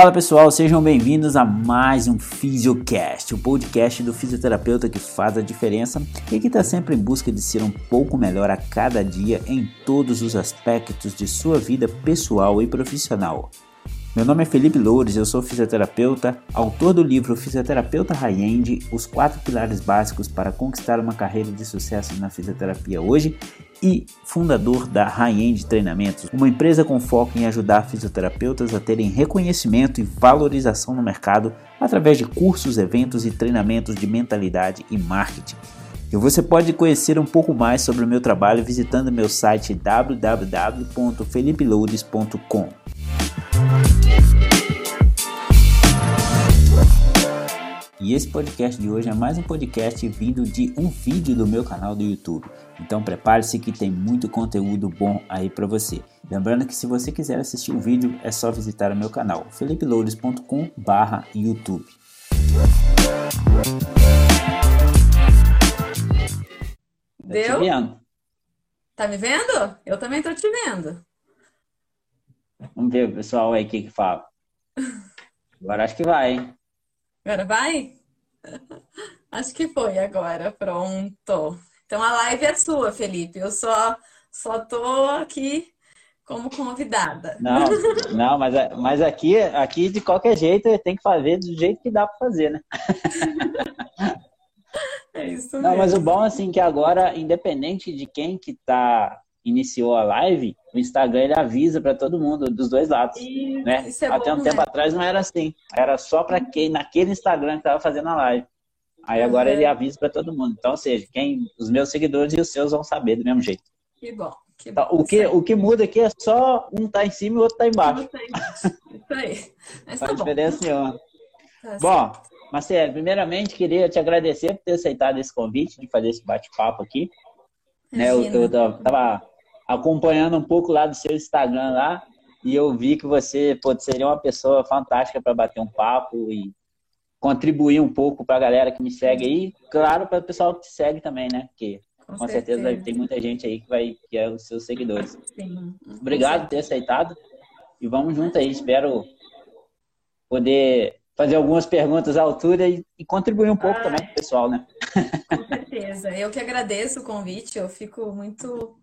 Fala pessoal, sejam bem-vindos a mais um Fisiocast, o podcast do fisioterapeuta que faz a diferença e que está sempre em busca de ser um pouco melhor a cada dia em todos os aspectos de sua vida pessoal e profissional. Meu nome é Felipe Loures, eu sou fisioterapeuta, autor do livro Fisioterapeuta High-End, os quatro pilares básicos para conquistar uma carreira de sucesso na fisioterapia hoje e fundador da High-End Treinamentos, uma empresa com foco em ajudar fisioterapeutas a terem reconhecimento e valorização no mercado através de cursos, eventos e treinamentos de mentalidade e marketing. E você pode conhecer um pouco mais sobre o meu trabalho visitando meu site www.felipeloures.com. E esse podcast de hoje é mais um podcast vindo de um vídeo do meu canal do YouTube. Então prepare-se que tem muito conteúdo bom aí para você. Lembrando que se você quiser assistir o vídeo é só visitar o meu canal felipeloures.com/youtube. Deu? Tá me vendo? Eu também tô te vendo. Vamos ver o pessoal aí o que que fala. Agora acho que vai, hein? Agora vai? Acho que foi agora. Pronto. Então a live é sua, Felipe. Eu só só tô aqui como convidada. Não, não, mas, mas aqui, aqui de qualquer jeito tem que fazer do jeito que dá para fazer, né? Mesmo. Não, mas o bom assim que agora, independente de quem que tá iniciou a live, o Instagram ele avisa para todo mundo dos dois lados, e, né? É Até bom, um tempo né? atrás não era assim, era só para quem naquele Instagram que tava fazendo a live. Aí agora uhum. ele avisa para todo mundo. Então, ou seja, quem os meus seguidores e os seus vão saber do mesmo jeito. Que bom. Que então, o, que, o que muda aqui é só um tá em cima e o outro tá embaixo. Tá Isso aí. Mas tá diferença nenhuma. Tá bom, Marcelo, primeiramente queria te agradecer por ter aceitado esse convite de fazer esse bate-papo aqui. Né, eu, eu tava acompanhando um pouco lá do seu Instagram lá e eu vi que você pode seria uma pessoa fantástica para bater um papo e contribuir um pouco para a galera que me segue aí, claro para o pessoal que te segue também, né? Porque com, com certeza. certeza tem muita gente aí que vai que é os seus seguidores. Sim. Obrigado por ter aceitado e vamos junto aí. Espero poder fazer algumas perguntas à altura e, e contribuir um pouco ah, também com o pessoal, né? Com certeza. Eu que agradeço o convite. Eu fico muito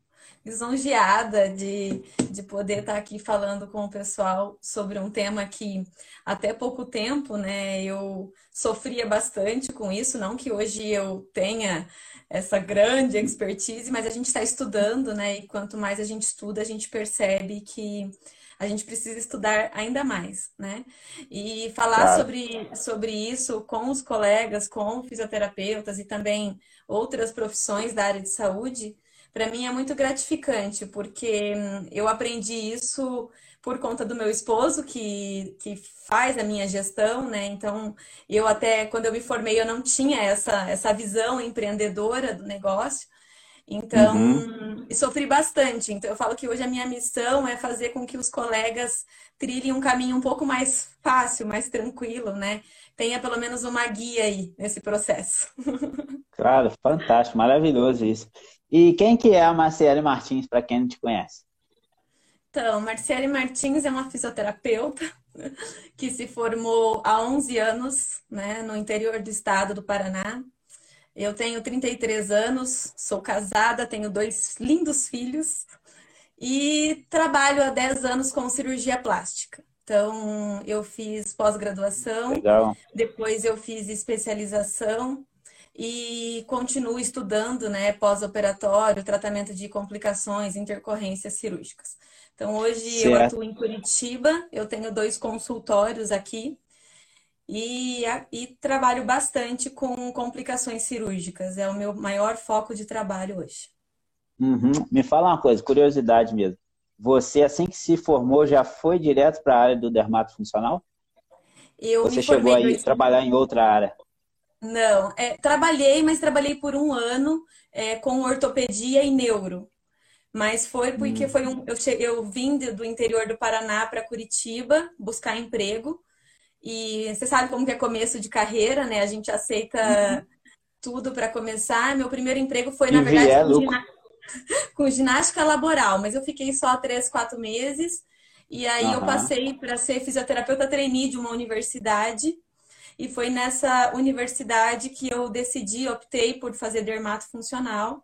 lisonjeada de, de poder estar aqui falando com o pessoal sobre um tema que até pouco tempo, né, eu sofria bastante com isso, não que hoje eu tenha essa grande expertise, mas a gente está estudando, né, e quanto mais a gente estuda, a gente percebe que a gente precisa estudar ainda mais, né? E falar claro. sobre, sobre isso com os colegas, com fisioterapeutas e também outras profissões da área de saúde, para mim é muito gratificante, porque hum, eu aprendi isso por conta do meu esposo, que, que faz a minha gestão, né? Então, eu até, quando eu me formei, eu não tinha essa, essa visão empreendedora do negócio. Então, uhum. sofri bastante. Então, eu falo que hoje a minha missão é fazer com que os colegas trilhem um caminho um pouco mais fácil, mais tranquilo, né? Tenha pelo menos uma guia aí nesse processo. Claro, fantástico, maravilhoso isso. E quem que é a Marcele Martins, para quem não te conhece? Então, Marcele Martins é uma fisioterapeuta que se formou há 11 anos né, no interior do estado do Paraná. Eu tenho 33 anos, sou casada, tenho dois lindos filhos e trabalho há 10 anos com cirurgia plástica. Então, eu fiz pós-graduação, depois eu fiz especialização e continuo estudando, né, pós-operatório, tratamento de complicações, intercorrências cirúrgicas. Então, hoje certo. eu atuo em Curitiba, eu tenho dois consultórios aqui e, e trabalho bastante com complicações cirúrgicas. É o meu maior foco de trabalho hoje. Uhum. Me fala uma coisa, curiosidade mesmo. Você, assim que se formou, já foi direto para a área do dermato funcional? Eu Você chegou a ir trabalhar em outra área? Não, é, trabalhei, mas trabalhei por um ano é, com ortopedia e neuro. Mas foi porque hum. foi um, eu, cheguei, eu vim do interior do Paraná para Curitiba buscar emprego. E você sabe como que é começo de carreira, né? A gente aceita uhum. tudo para começar. Meu primeiro emprego foi, na verdade, com, giná... com ginástica laboral, mas eu fiquei só três, quatro meses. E aí uhum. eu passei para ser fisioterapeuta trainee de uma universidade. E foi nessa universidade que eu decidi, optei por fazer dermato funcional.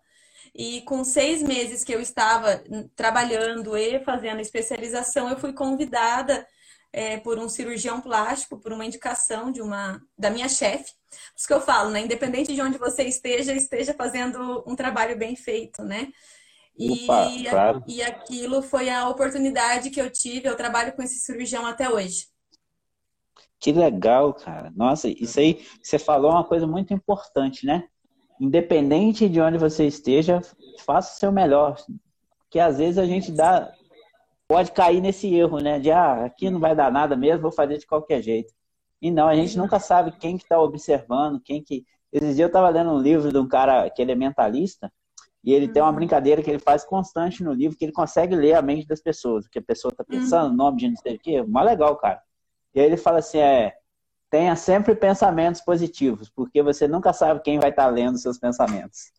E com seis meses que eu estava trabalhando e fazendo especialização, eu fui convidada é, por um cirurgião plástico, por uma indicação de uma da minha chefe. Por isso que eu falo, né? Independente de onde você esteja, esteja fazendo um trabalho bem feito, né? E, Opa, claro. e aquilo foi a oportunidade que eu tive. Eu trabalho com esse cirurgião até hoje. Que legal, cara. Nossa, isso aí, você falou uma coisa muito importante, né? Independente de onde você esteja, faça o seu melhor. Porque às vezes a gente dá, pode cair nesse erro, né? De, ah, aqui não vai dar nada mesmo, vou fazer de qualquer jeito. E não, a gente nunca sabe quem que está observando, quem que... Esses dias eu estava lendo um livro de um cara que ele é mentalista, e ele uhum. tem uma uhum. brincadeira que ele faz constante no livro, que ele consegue ler a mente das pessoas, o que a pessoa está pensando, uhum. nome de não sei o quê. Mó legal, cara. E aí ele fala assim, é, tenha sempre pensamentos positivos, porque você nunca sabe quem vai estar tá lendo seus pensamentos.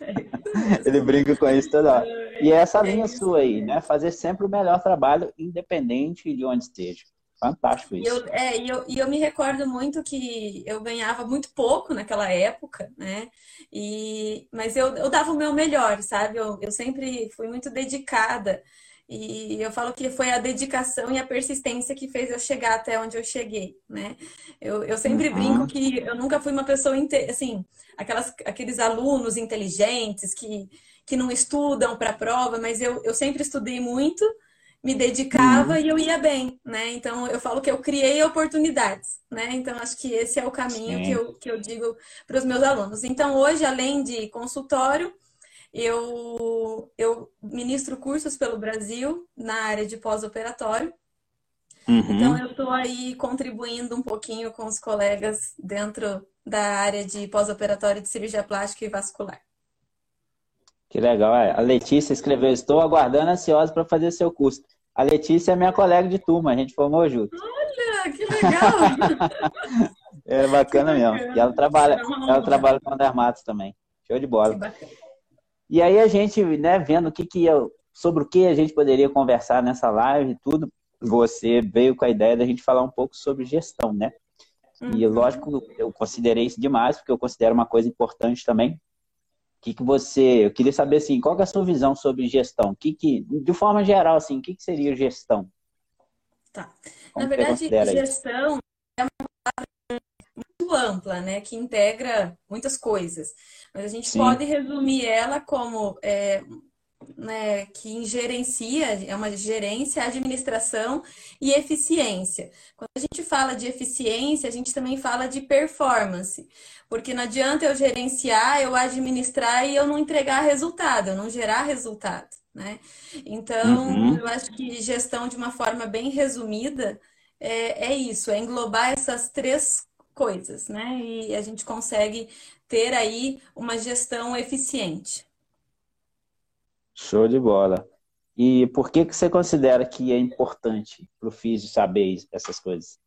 É ele brinca com isso toda hora. E é essa é linha sua aí, né? Fazer sempre o melhor trabalho, independente de onde esteja. Fantástico isso. E eu, é, e eu, e eu me recordo muito que eu ganhava muito pouco naquela época, né? E, mas eu, eu dava o meu melhor, sabe? Eu, eu sempre fui muito dedicada. E eu falo que foi a dedicação e a persistência que fez eu chegar até onde eu cheguei, né? Eu, eu sempre uhum. brinco que eu nunca fui uma pessoa, assim, aquelas, aqueles alunos inteligentes que, que não estudam para a prova, mas eu, eu sempre estudei muito, me dedicava uhum. e eu ia bem, né? Então eu falo que eu criei oportunidades, né? Então acho que esse é o caminho que eu, que eu digo para os meus alunos. Então hoje, além de consultório, eu, eu ministro cursos pelo Brasil na área de pós-operatório. Uhum. Então eu estou aí contribuindo um pouquinho com os colegas dentro da área de pós-operatório de cirurgia plástica e vascular. Que legal. É. A Letícia escreveu: Estou aguardando ansiosa para fazer seu curso. A Letícia é minha colega de turma, a gente formou junto. Olha, que legal! é bacana mesmo. E ela trabalha, ela trabalha com dermatos também. Show de bola. E aí a gente, né, vendo o que que eu, sobre o que a gente poderia conversar nessa live e tudo, você veio com a ideia da gente falar um pouco sobre gestão, né? Uhum. E lógico, eu considerei isso demais, porque eu considero uma coisa importante também, que, que você. Eu queria saber assim, qual é a sua visão sobre gestão? Que, que, de forma geral, assim, o que, que seria gestão? Tá. Como Na verdade, gestão isso? é uma palavra muito ampla, né? Que integra muitas coisas. Mas a gente Sim. pode resumir ela como é, né, que gerencia, é uma gerência, administração e eficiência. Quando a gente fala de eficiência, a gente também fala de performance, porque não adianta eu gerenciar, eu administrar e eu não entregar resultado, eu não gerar resultado, né? Então, uhum. eu acho que gestão de uma forma bem resumida é, é isso, é englobar essas três coisas, né? E a gente consegue ter aí uma gestão eficiente. Show de bola. E por que, que você considera que é importante para o físico saber essas coisas?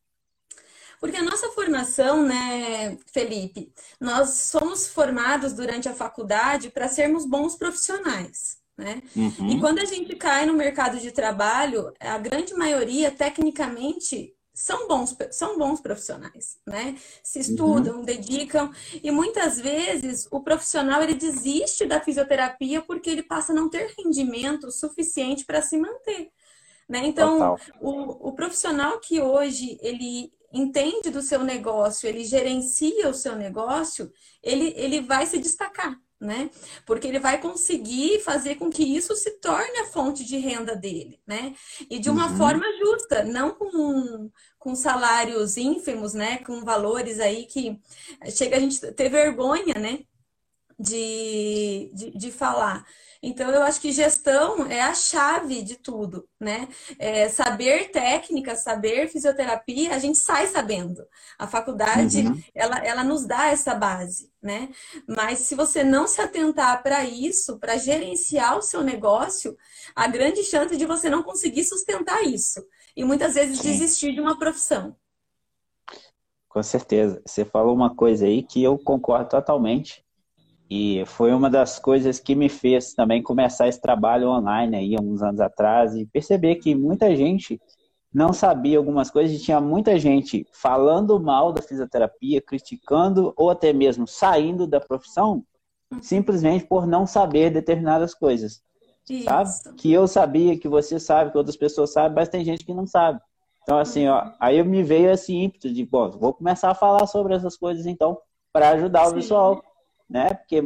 Porque a nossa formação, né, Felipe, nós somos formados durante a faculdade para sermos bons profissionais. Né? Uhum. E quando a gente cai no mercado de trabalho, a grande maioria, tecnicamente, são bons, são bons profissionais, né? Se estudam, uhum. dedicam e muitas vezes o profissional ele desiste da fisioterapia porque ele passa a não ter rendimento suficiente para se manter, né? Então, o, o profissional que hoje ele entende do seu negócio, ele gerencia o seu negócio, ele, ele vai se destacar, né? Porque ele vai conseguir fazer com que isso se torne a fonte de renda dele, né? E de uma uhum. forma justa, não com, com salários ínfimos, né? Com valores aí que chega a gente ter vergonha, né? De, de, de falar. Então, eu acho que gestão é a chave de tudo, né? É saber técnica, saber fisioterapia, a gente sai sabendo. A faculdade, uhum. ela, ela nos dá essa base, né? Mas se você não se atentar para isso, para gerenciar o seu negócio, a grande chance de você não conseguir sustentar isso. E muitas vezes Sim. desistir de uma profissão. Com certeza. Você falou uma coisa aí que eu concordo totalmente E foi uma das coisas que me fez também começar esse trabalho online aí, uns anos atrás, e perceber que muita gente não sabia algumas coisas e tinha muita gente falando mal da fisioterapia, criticando ou até mesmo saindo da profissão, simplesmente por não saber determinadas coisas. Isso. Sabe? Que eu sabia, que você sabe, que outras pessoas sabem, mas tem gente que não sabe. Então, assim, ó, aí me veio esse ímpeto de, pô, vou começar a falar sobre essas coisas, então, para ajudar o Sim. pessoal né? Porque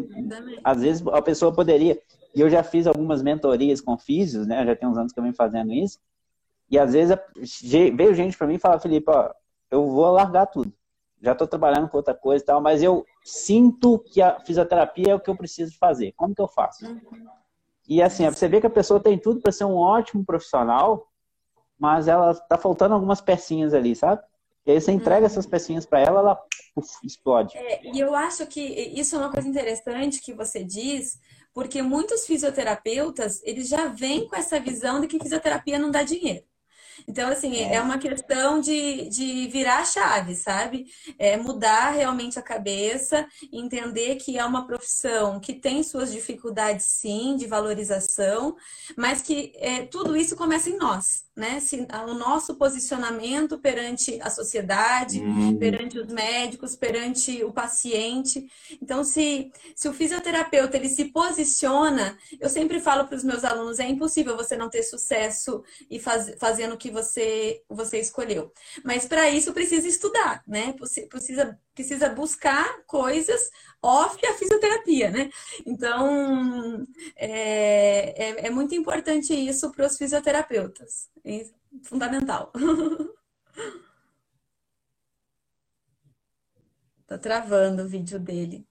às vezes a pessoa poderia. E eu já fiz algumas mentorias com físicos, né? Já tem uns anos que eu venho fazendo isso. E às vezes veio gente para mim e fala, Felipe, ó, eu vou largar tudo. Já estou trabalhando com outra coisa e tal, mas eu sinto que a fisioterapia é o que eu preciso fazer. Como que eu faço? Uhum. E assim, você vê que a pessoa tem tudo para ser um ótimo profissional, mas ela tá faltando algumas pecinhas ali, sabe? E aí você entrega uhum. essas pecinhas para ela, ela uf, explode. É, e eu acho que isso é uma coisa interessante que você diz, porque muitos fisioterapeutas, eles já vêm com essa visão de que fisioterapia não dá dinheiro. Então, assim, é, é uma questão de, de virar a chave, sabe? É mudar realmente a cabeça, entender que é uma profissão que tem suas dificuldades, sim, de valorização, mas que é, tudo isso começa em nós né? Se, o nosso posicionamento perante a sociedade, uhum. perante os médicos, perante o paciente. Então, se, se o fisioterapeuta ele se posiciona, eu sempre falo para os meus alunos, é impossível você não ter sucesso e faz, fazendo o que você, você escolheu. Mas para isso precisa estudar, né? Precisa, precisa buscar coisas off a fisioterapia, né? Então, é, é, é muito importante isso para os fisioterapeutas. É fundamental. tá travando o vídeo dele.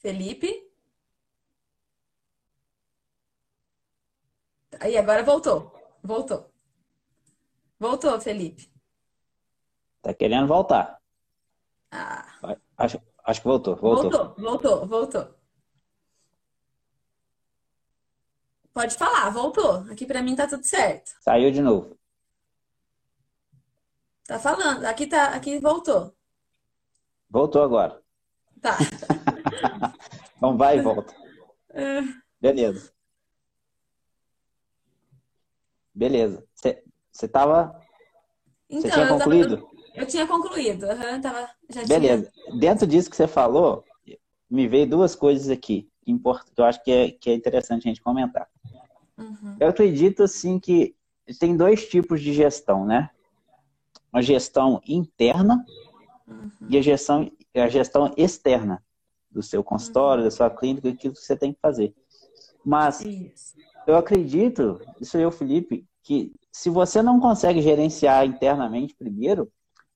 Felipe? Aí, agora voltou. Voltou. Voltou, Felipe. Tá querendo voltar. Ah. Acho, acho que voltou, voltou. Voltou, voltou, voltou. Pode falar, voltou. Aqui para mim tá tudo certo. Saiu de novo. Tá falando. Aqui tá, aqui voltou. Voltou agora. Tá. então vai e volta. É. Beleza. Beleza. Você tava. Você então, tinha concluído? Eu, eu, tinha concluído. Uhum, tava, já Beleza. Tinha... Dentro disso que você falou, me veio duas coisas aqui que eu acho que é, que é interessante a gente comentar. Uhum. Eu acredito, assim, que tem dois tipos de gestão, né? Uma gestão interna uhum. e a gestão, a gestão externa do seu consultório, uhum. da sua clínica, aquilo que você tem que fazer. Mas isso. Eu acredito, isso eu, Felipe, que se você não consegue gerenciar internamente primeiro,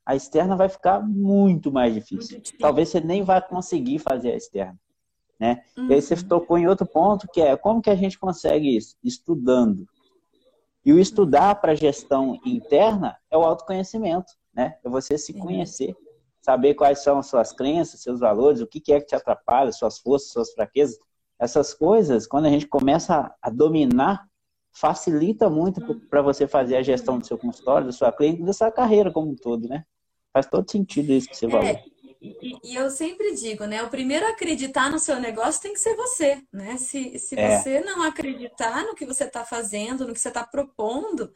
a externa vai ficar muito mais difícil. Talvez você nem vá conseguir fazer a externa. Né? Uhum. E aí você uhum. tocou em outro ponto, que é como que a gente consegue isso? Estudando. E o estudar para gestão interna é o autoconhecimento, né? É você se conhecer, saber quais são as suas crenças, seus valores, o que é que te atrapalha, suas forças, suas fraquezas. Essas coisas, quando a gente começa a dominar, facilita muito para você fazer a gestão do seu consultório, da sua clínica, da sua carreira como um todo, né? Faz todo sentido isso que você falou. É, e, e, eu sempre digo, né? O primeiro a acreditar no seu negócio tem que ser você, né? Se, se é. você não acreditar no que você está fazendo, no que você está propondo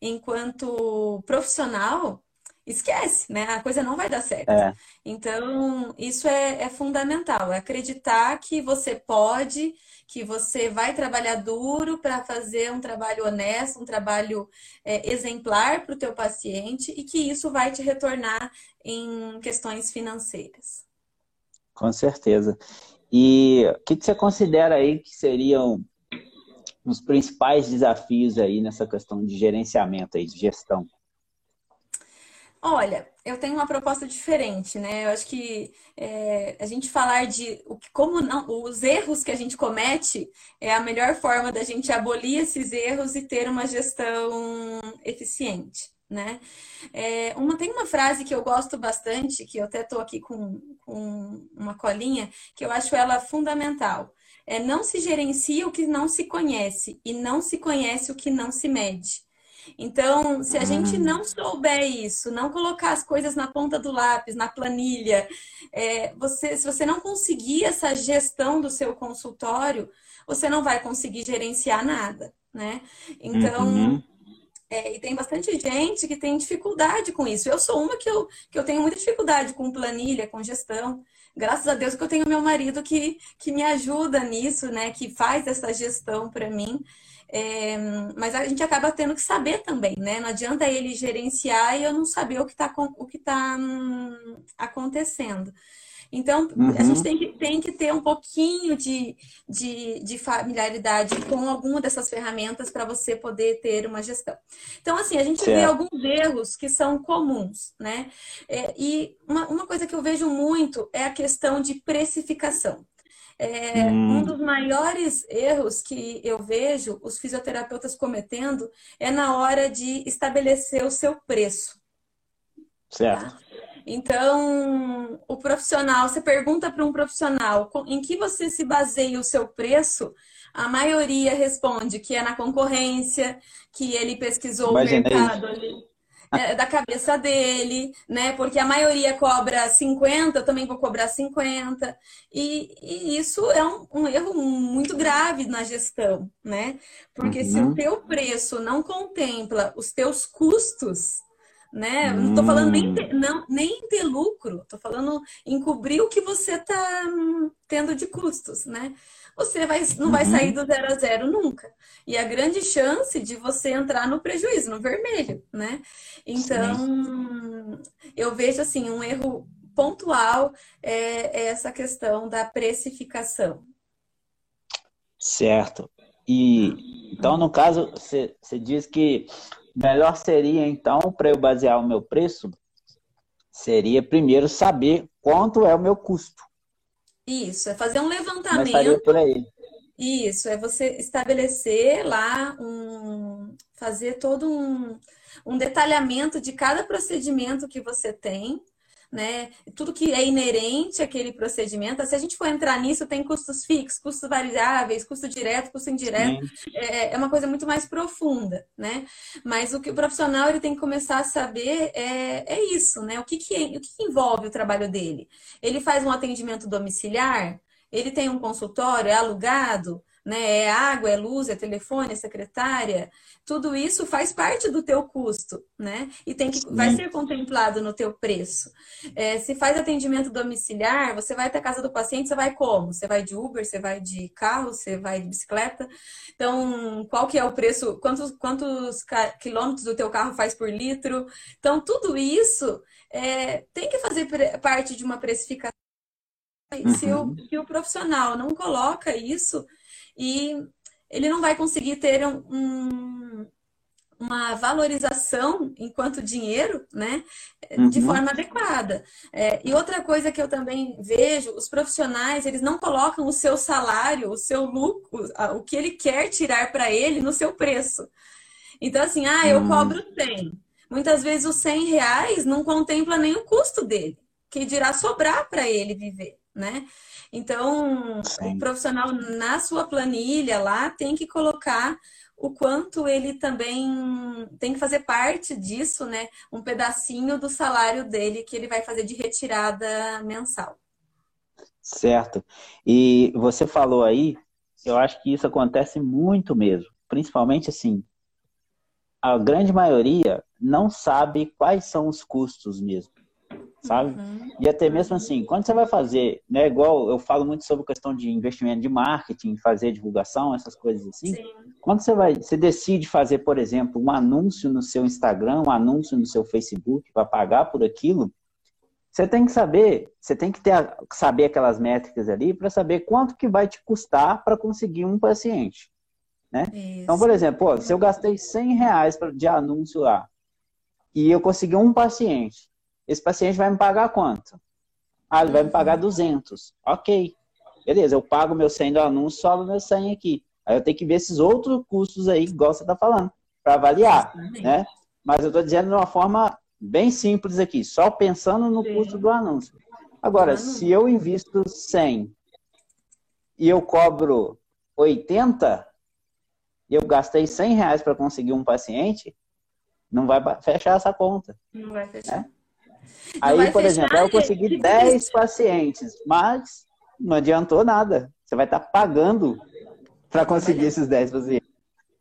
enquanto profissional, esquece, né? A coisa não vai dar certo. É. Então, isso é, é fundamental, é acreditar que você pode, que você vai trabalhar duro para fazer um trabalho honesto, um trabalho é, exemplar para o teu paciente e que isso vai te retornar em questões financeiras. Com certeza. E o que, que você considera aí que seriam os principais desafios aí nessa questão de gerenciamento aí, de gestão? Olha, eu tenho uma proposta diferente, né? Eu acho que é, a gente falar de o que, como não, os erros que a gente comete é a melhor forma da gente abolir esses erros e ter uma gestão eficiente, né? É, uma, tem uma frase que eu gosto bastante, que eu até estou aqui com, com uma colinha, que eu acho ela fundamental. É não se gerencia o que não se conhece e não se conhece o que não se mede. Então, se a gente hum. não souber isso, não colocar as coisas na ponta do lápis, na planilha, é, você, se você não conseguir essa gestão do seu consultório, você não vai conseguir gerenciar nada, né? Então, uhum. é, e tem bastante gente que tem dificuldade com isso. Eu sou uma que eu, que eu tenho muita dificuldade com planilha, com gestão. Graças a Deus que eu tenho meu marido que, que me ajuda nisso, né? Que faz essa gestão para mim. É, mas a gente acaba tendo que saber também, né? Não adianta ele gerenciar e eu não saber o que está o que tá, hum, acontecendo. Então, uhum. a gente uhum. tem que, tem que ter um pouquinho de, de, de familiaridade com alguma dessas ferramentas para você poder ter uma gestão. Então, assim, a gente certo. vê alguns erros que são comuns, né? É, e uma, uma coisa que eu vejo muito é a questão de precificação. É, hum. Um dos maiores erros que eu vejo os fisioterapeutas cometendo é na hora de estabelecer o seu preço. Certo. Tá? Então, o profissional, você pergunta para um profissional em que você se baseia o seu preço, a maioria responde que é na concorrência, que ele pesquisou Imaginei. o mercado ali é, da cabeça dele, né? Porque a maioria cobra 50, eu também vou cobrar 50. E, e isso é um, um, erro muito grave na gestão, né? Porque uhum. se o uhum. teu preço não contempla os teus custos, né? Não estou falando nem, ter, hum. não, nem ter lucro, estou falando em cobrir o que você está hum, tendo de custos, né? Você vai, não vai sair uhum. do zero a zero nunca. E a grande chance de você entrar no prejuízo, no vermelho, né? Então, Sim. eu vejo assim, um erro pontual é, é essa questão da precificação. Certo. E então, no caso, você diz que melhor seria, então, para eu basear o meu preço, seria primeiro saber quanto é o meu custo. Isso, é fazer um levantamento. por aí. Isso, é você estabelecer lá um. fazer todo um, um detalhamento de cada procedimento que você tem né? Tudo que é inerente àquele procedimento. Se a gente for entrar nisso, tem custos fixos, custos variáveis, custo direto, custo indireto. É, é, uma coisa muito mais profunda, né? Mas o que o profissional ele tem que começar a saber é, é isso, né? O que, que, o que, que envolve o trabalho dele? Ele faz um atendimento domiciliar? Ele tem um consultório, é alugado? Né? É água, é luz, é telefone, é secretária. Tudo isso faz parte do teu custo, né? E tem que vai ser contemplado no teu preço. É, se faz atendimento domiciliar, você vai até a casa do paciente, você vai como? Você vai de Uber, você vai de carro, você vai de bicicleta. Então, qual que é o preço? Quantos, quantos quilômetros o teu carro faz por litro? Então, tudo isso é, tem que fazer parte de uma precificação. Uhum. Se, o, se o profissional não coloca isso, e ele não vai conseguir ter um, uma valorização enquanto dinheiro, né, de uhum. forma adequada. É, e outra coisa que eu também vejo, os profissionais, eles não colocam o seu salário, o seu lucro, o que ele quer tirar para ele no seu preço. Então, assim, ah, eu uhum. cobro 100. Muitas vezes os 100 reais não contempla nem o custo dele, que dirá sobrar para ele viver, né? Então, Sim. o profissional na sua planilha lá tem que colocar o quanto ele também tem que fazer parte disso, né? Um pedacinho do salário dele que ele vai fazer de retirada mensal. Certo. E você falou aí, eu acho que isso acontece muito mesmo. Principalmente assim, a grande maioria não sabe quais são os custos mesmo sabe? Uhum. E até mesmo assim, quando você vai fazer, né, igual eu falo muito sobre questão de investimento de marketing, fazer divulgação, essas coisas assim. Sim. Quando você vai, você decide fazer, por exemplo, um anúncio no seu Instagram, um anúncio no seu Facebook para pagar por aquilo, você tem que saber, você tem que ter, saber aquelas métricas ali para saber quanto que vai te custar para conseguir um paciente, né? Então, por exemplo, pô, se eu gastei 100 reais de anúncio lá e eu consegui um paciente, esse paciente vai me pagar quanto? Ah, ele vai me pagar 200. Ok. Beleza, eu pago meu 100 do anúncio, só meu 100 aqui. Aí eu tenho que ver esses outros custos aí, igual você está falando, para avaliar, né? Mas eu estou dizendo de uma forma bem simples aqui, só pensando no Sim. custo do anúncio. Agora, se eu invisto 100 e eu cobro 80, e eu gastei 100 reais para conseguir um paciente, não vai fechar essa conta. Não vai fechar. Né? Aí, por exemplo, eu consegui 10 pacientes, mas não adiantou nada. Você vai estar pagando para conseguir esses 10 pacientes.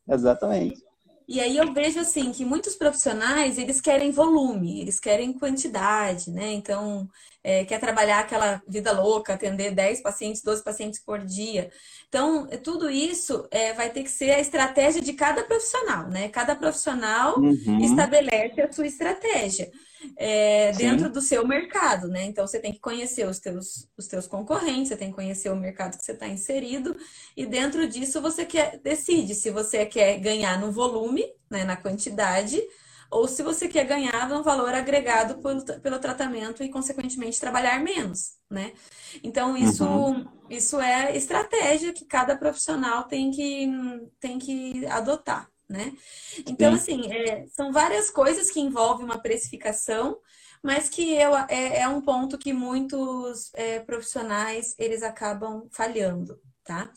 Exatamente. E aí eu vejo assim que muitos profissionais eles querem volume, eles querem quantidade, né? Então, é, quer trabalhar aquela vida louca, atender 10 pacientes, 12 pacientes por dia. Então, tudo isso é, vai ter que ser a estratégia de cada profissional, né? Cada profissional uhum. estabelece a sua estratégia é, dentro do seu mercado, né? Então você tem que conhecer os teus, os teus concorrentes, você tem que conhecer o mercado que você está inserido, e dentro disso você quer, decide se você quer ganhar no volume, né, na quantidade, ou se você quer ganhar no valor agregado pelo, pelo tratamento e, consequentemente, trabalhar menos, né? Então, isso, uhum. isso é estratégia que cada profissional tem que, tem que adotar né? Então, Sim. assim, é, são várias coisas que envolvem uma precificação, mas que eu, é, é um ponto que muitos é, profissionais eles acabam falhando, tá?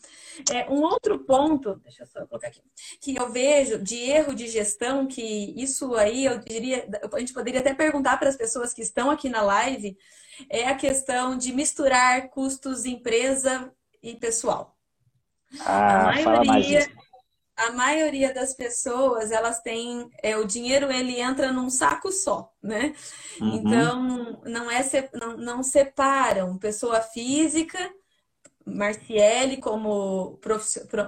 É, um outro ponto, deixa eu só colocar aqui, que eu vejo de erro de gestão, que isso aí eu diria, a gente poderia até perguntar para as pessoas que estão aqui na live, é a questão de misturar custos empresa e pessoal. Ah, a maioria, a maioria das pessoas, elas têm é, o dinheiro ele entra num saco só, né? Uhum. Então não é não, não separam pessoa física, Marciele como,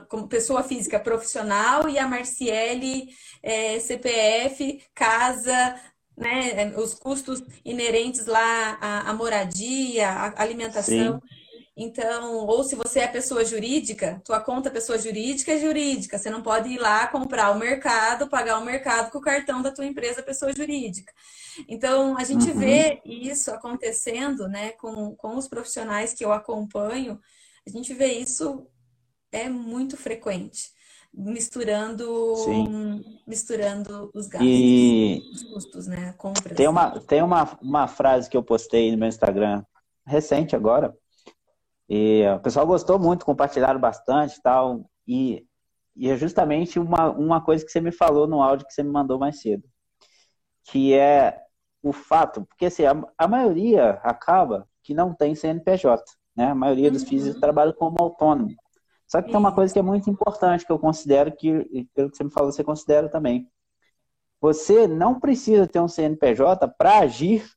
como pessoa física profissional e a Marciele é, CPF, casa, né, os custos inerentes lá à, à moradia, à alimentação. Sim. Então, ou se você é pessoa jurídica, tua conta pessoa jurídica é jurídica. Você não pode ir lá comprar o mercado, pagar o mercado com o cartão da tua empresa pessoa jurídica. Então, a gente uhum. vê isso acontecendo, né, com, com os profissionais que eu acompanho, a gente vê isso é muito frequente, misturando misturando os gastos, e... os custos, né, compras. Tem uma tem uma, uma frase que eu postei no meu Instagram recente agora, e o pessoal gostou muito, compartilharam bastante tal. E, e é justamente uma, uma coisa que você me falou no áudio que você me mandou mais cedo. Que é o fato, porque assim, a, a maioria acaba que não tem CNPJ, né? A maioria dos uhum. físicos trabalha como autônomo. Só que tem uma coisa que é muito importante que eu considero que, pelo que você me falou, você considera também. Você não precisa ter um CNPJ para agir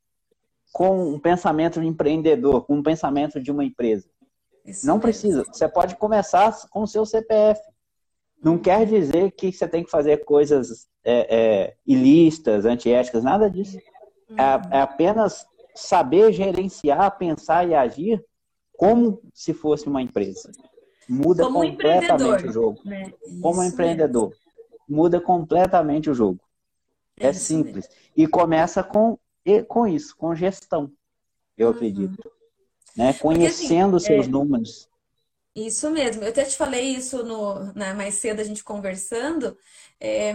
com um pensamento de empreendedor, com um pensamento de uma empresa. Isso não mesmo. precisa. Você pode começar com o seu CPF. Não quer dizer que você tem que fazer coisas é, é, ilícitas, antiéticas, nada disso. É, uhum. é, apenas saber gerenciar, pensar e agir como se fosse uma empresa. Muda como completamente o jogo. Né? Como empreendedor. Mesmo. Muda completamente o jogo. É, simples. Mesmo. E começa com, com isso, com gestão, eu uhum. acredito né? Conhecendo Porque, assim, seus é... números. Isso mesmo. Eu até te falei isso no, né, mais cedo a gente conversando. É,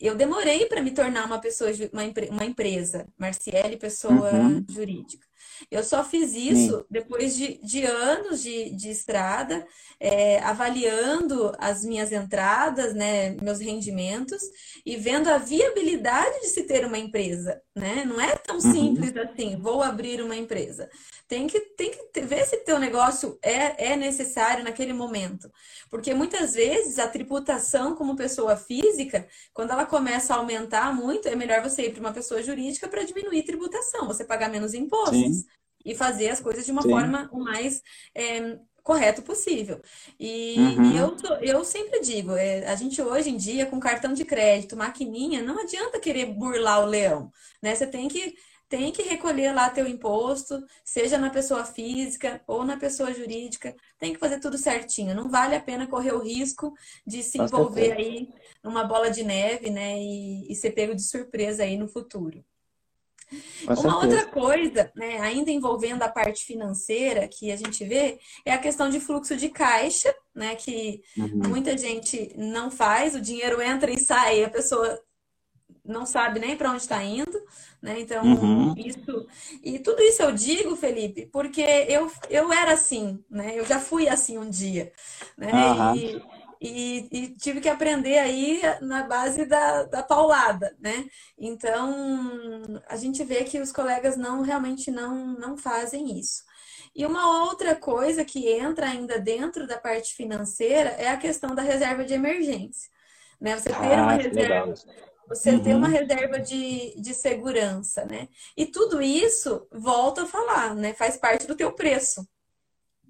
eu demorei para me tornar uma pessoa, uma, uma empresa, Marciele, pessoa uhum. jurídica. Eu só fiz isso Sim. depois de, de anos de, de estrada, é, avaliando as minhas entradas, né, meus rendimentos e vendo a viabilidade de se ter uma empresa. Né? Não é tão uhum. simples assim, vou abrir uma empresa. Tem que, tem que ver se teu negócio é, é necessário naquele momento. Porque muitas vezes a tributação como pessoa física, quando ela começa a aumentar muito, é melhor você ir para uma pessoa jurídica para diminuir tributação, você pagar menos impostos Sim. E fazer as coisas de uma Sim. forma o mais é, correto possível. E, uhum. e, eu, eu sempre digo, é, a gente hoje em dia, com cartão de crédito, maquininha, não adianta querer burlar o leão, né? Você tem que tem que recolher lá teu imposto, seja na pessoa física ou na pessoa jurídica, tem que fazer tudo certinho. Não vale a pena correr o risco de se envolver aí numa bola de neve, né, e, e ser pego de surpresa aí no futuro. Uma outra coisa, né, ainda envolvendo a parte financeira que a gente vê, é a questão de fluxo de caixa, né, que uhum. muita gente não faz, o dinheiro entra e sai, a pessoa não sabe nem para onde está indo, né? Então, uhum. isso. E tudo isso eu digo, Felipe, porque eu, eu era assim, né? Eu já fui assim um dia, né? Uhum. E, e, e, tive que aprender aí na base da, da paulada, né? Então, a gente vê que os colegas não realmente não, não fazem isso. E uma outra coisa que entra ainda dentro da parte financeira é a questão da reserva de emergência. Né? Você ter ah, uma reserva, você uhum. ter uma reserva de, de segurança, né? E tudo isso, volta a falar, né? Faz parte do teu preço.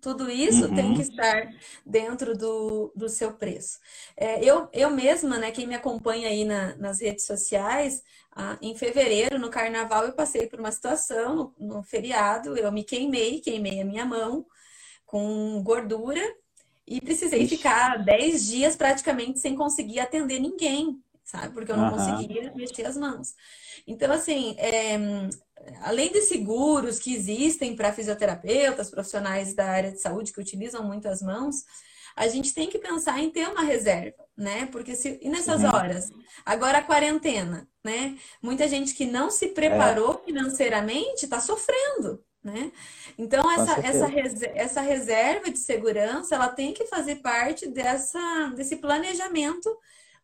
Tudo isso uhum. tem que estar dentro do, do seu preço. É, eu, eu mesma, né, quem me acompanha aí na, nas redes sociais, ah, em fevereiro, no carnaval, eu passei por uma situação, no, no feriado, eu me queimei, queimei a minha mão com gordura e precisei Ixi. ficar 10 dias praticamente sem conseguir atender ninguém, sabe? Porque eu não uhum. conseguia mexer as mãos. Então, assim, é, além de seguros que existem para fisioterapeutas, profissionais da área de saúde que utilizam muito as mãos, a gente tem que pensar em ter uma reserva, né? Porque se e nessas horas, agora a quarentena, né? Muita gente que não se preparou é. financeiramente está sofrendo, né? Então essa essa, essa reserva de segurança, ela tem que fazer parte dessa desse planejamento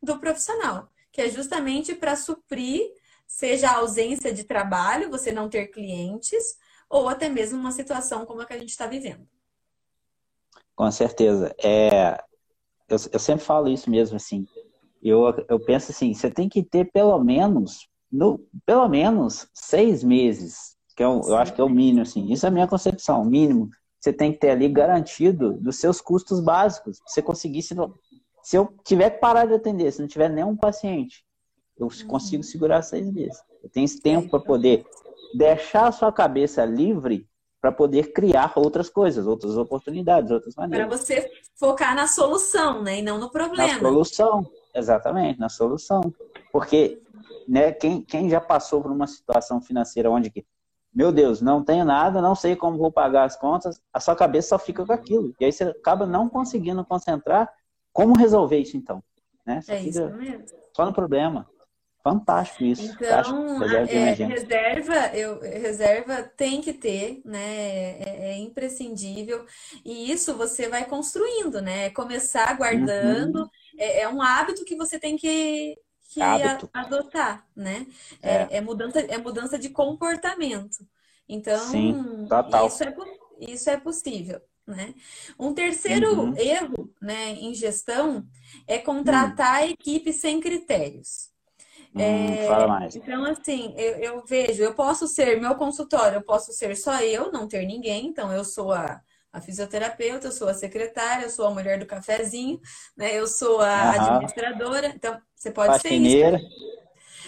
do profissional, que é justamente para suprir seja a ausência de trabalho, você não ter clientes, ou até mesmo uma situação como a que a gente está vivendo. Com certeza. É, eu, eu sempre falo isso mesmo, assim. Eu, eu penso assim, você tem que ter pelo menos, no, pelo menos seis meses, que eu, é eu acho que é o mínimo, assim. Isso é a minha concepção, o mínimo. Você tem que ter ali garantido dos seus custos básicos. Você conseguir, se, se eu tiver que parar de atender, se não tiver nenhum paciente, eu uhum. consigo segurar seis meses. Eu tenho esse tempo para poder deixar a sua cabeça livre para poder criar outras coisas, outras oportunidades, outras maneiras. Para você focar na solução, né, e não no problema. Na solução, exatamente, na solução. Porque, né, quem, quem já passou por uma situação financeira onde que, meu Deus, não tenho nada, não sei como vou pagar as contas, a sua cabeça só fica com aquilo. E aí você acaba não conseguindo concentrar como resolver isso então. Né? Você é isso mesmo. Só no problema. Fantástico isso. Então, reserva, é, reserva, eu, reserva tem que ter, né? É, é, imprescindível. E isso você vai construindo, né? Começar guardando. Uhum. É, é, um hábito que você tem que, que adotar, né? É, é. é, mudança, é mudança de comportamento. Então, Sim. Isso, é, isso é possível. Né? Um terceiro uhum. erro né, em gestão é contratar uhum. equipe sem critérios. Hum, é. Então, assim, eu, eu, vejo, eu posso ser, meu consultório, eu posso ser só eu, não ter ninguém, então eu sou a, a fisioterapeuta, eu sou a secretária, eu sou a mulher do cafezinho, né? Eu sou a uhum. administradora, então você pode ser isso.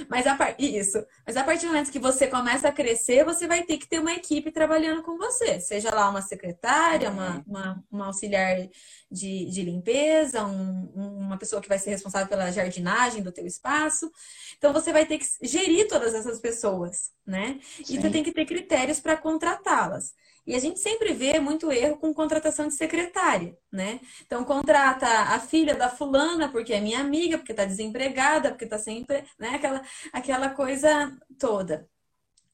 Mas a par... isso. Mas a partir do momento que você começa a crescer, você vai ter que ter uma equipe trabalhando com você. Seja lá uma secretária, uma, uhum. uma, uma auxiliar de, de limpeza, um, uma pessoa que vai ser responsável pela jardinagem do teu espaço. Então você vai ter que gerir todas essas pessoas, né? Sim. E você tem que ter critérios para contratá-las. E a gente sempre vê muito erro com contratação de secretária, né? Então contrata a filha da fulana porque é minha amiga, porque está desempregada, porque está sempre, né? Aquela, aquela coisa toda.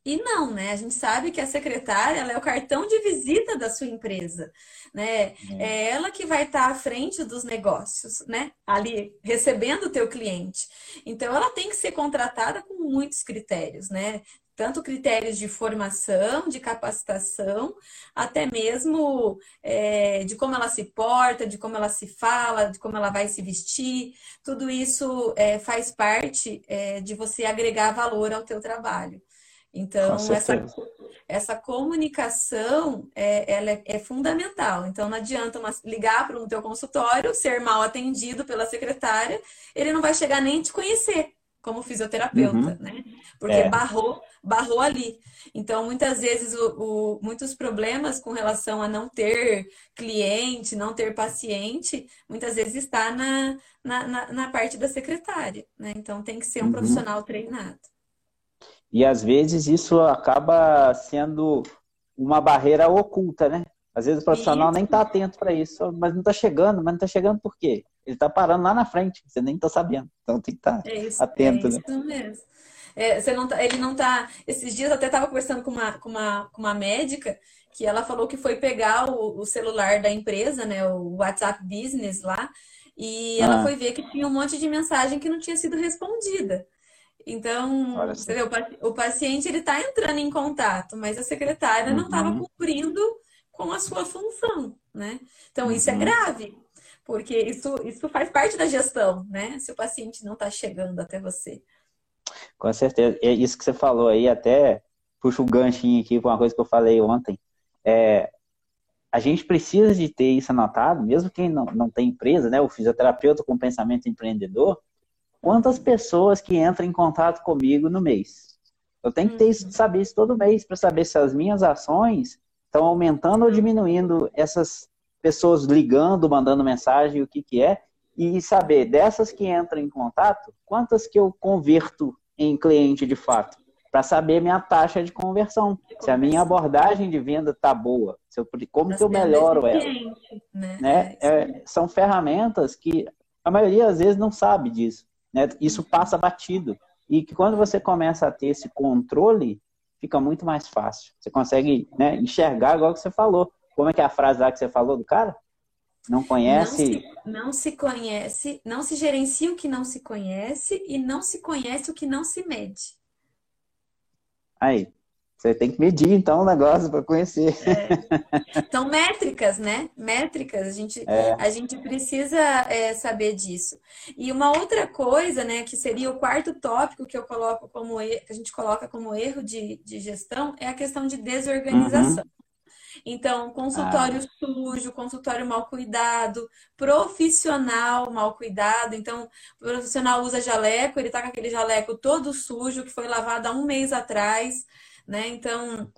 E não, né? A gente sabe que a secretária ela é o cartão de visita da sua empresa, né? É, é ela que vai estar tá à frente dos negócios, né? Ali recebendo o teu cliente. Então ela tem que ser contratada com muitos critérios, né? Tanto critérios de formação, de capacitação, até mesmo é, de como ela se porta, de como ela se fala, de como ela vai se vestir. Tudo isso é, faz parte é, de você agregar valor ao teu trabalho. Então, essa, essa comunicação é, ela é, é, fundamental. Então, não adianta uma, ligar para o teu consultório, ser mal atendido pela secretária, ele não vai chegar nem te conhecer como fisioterapeuta, uhum. né? Porque é. barrou, barrou ali. Então, muitas vezes, o, o, muitos problemas com relação a não ter cliente, não ter paciente, muitas vezes está na, na, na, na parte da secretária, né? Então, tem que ser um uhum. profissional treinado. E às vezes isso acaba sendo uma barreira oculta, né? Às vezes o profissional isso. nem está atento para isso, mas não está chegando, mas não está chegando por quê? Ele está parando lá na frente, você nem está sabendo. Então tem que estar tá é atento. É isso né? mesmo. É, você não tá, ele não está. Esses dias eu até estava conversando com uma, com, uma, com uma médica que ela falou que foi pegar o, o celular da empresa, né, o WhatsApp Business lá, E ela ah. foi ver que tinha um monte de mensagem que não tinha sido respondida. Então, você vê, o paciente ele está entrando em contato, mas a secretária uhum. não estava cumprindo com a sua função, né? Então, isso é uhum. grave, porque isso, isso faz parte da gestão, né? Se o paciente não está chegando até você. Com certeza. É isso que você falou aí, até puxa o ganchinho aqui com uma coisa que eu falei ontem. É, a gente precisa de ter isso anotado, mesmo quem não, não tem empresa, né? O fisioterapeuta com pensamento empreendedor, quantas pessoas que entram em contato comigo no mês. Eu tenho que ter isso, uhum. saber isso todo mês para saber se as minhas ações estão aumentando ou diminuindo essas pessoas ligando, mandando mensagem, o que que é, e saber dessas que entram em contato, quantas que eu converto em cliente de fato, para saber minha taxa de conversão, se a minha abordagem de venda tá boa, se eu, como que eu melhoro ela, né? né? É, é são ferramentas que a maioria às vezes não sabe disso. Né? Isso passa batido. E que quando você começa a ter esse controle, fica muito mais fácil. Você consegue né, enxergar, igual que você falou. Como é que é a frase lá que você falou do cara? Não conhece. Não se, não se, conhece, não se gerencia o que não se conhece e não se conhece o que não se mede. Aí, você tem que medir, então, o negócio para conhecer. É. Então, métricas, né? Métricas, a gente, é. a gente precisa é, saber disso. E uma outra coisa, né, que seria o quarto tópico que eu coloco como que a gente coloca como erro de, de gestão, é a questão de desorganização. Uhum. Então, consultório ah. sujo, consultório mal cuidado, profissional mal cuidado. Então, o profissional usa jaleco, ele tá com aquele jaleco todo sujo, que foi lavado há um mês atrás né? Então,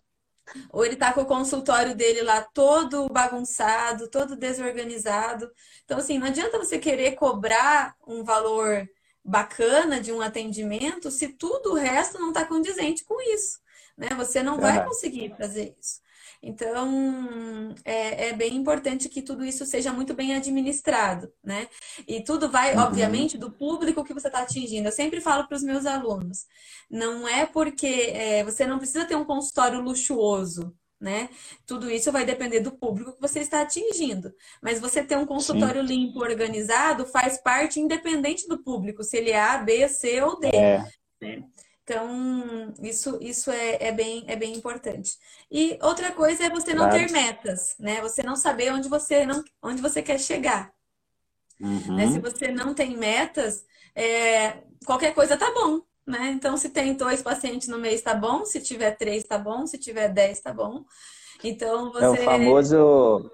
ou ele tá com o consultório dele lá todo bagunçado, todo desorganizado. Então, assim, não adianta você querer cobrar um valor bacana de um atendimento se tudo o resto não está condizente com isso, né? Você não vai conseguir fazer isso. Então, é, é, bem importante que tudo isso seja muito bem administrado, né? E tudo vai, uhum. obviamente, do público que você está atingindo. Eu sempre falo para os meus alunos, não é porque é, você não precisa ter um consultório luxuoso, né? Tudo isso vai depender do público que você está atingindo. Mas você ter um consultório Sim. limpo, organizado, faz parte independente do público, se ele é A, B, C ou D. É. Né? Então, isso, isso é, é, bem, é bem importante. E outra coisa é você não claro. ter metas, né? Você não saber onde você, não, onde você quer chegar. Uhum. Né? Se você não tem metas, é, qualquer coisa tá bom, né? Então, se tem dois pacientes no mês, tá bom. Se tiver três, tá bom. Se tiver dez, tá bom. Então, você... É o famoso,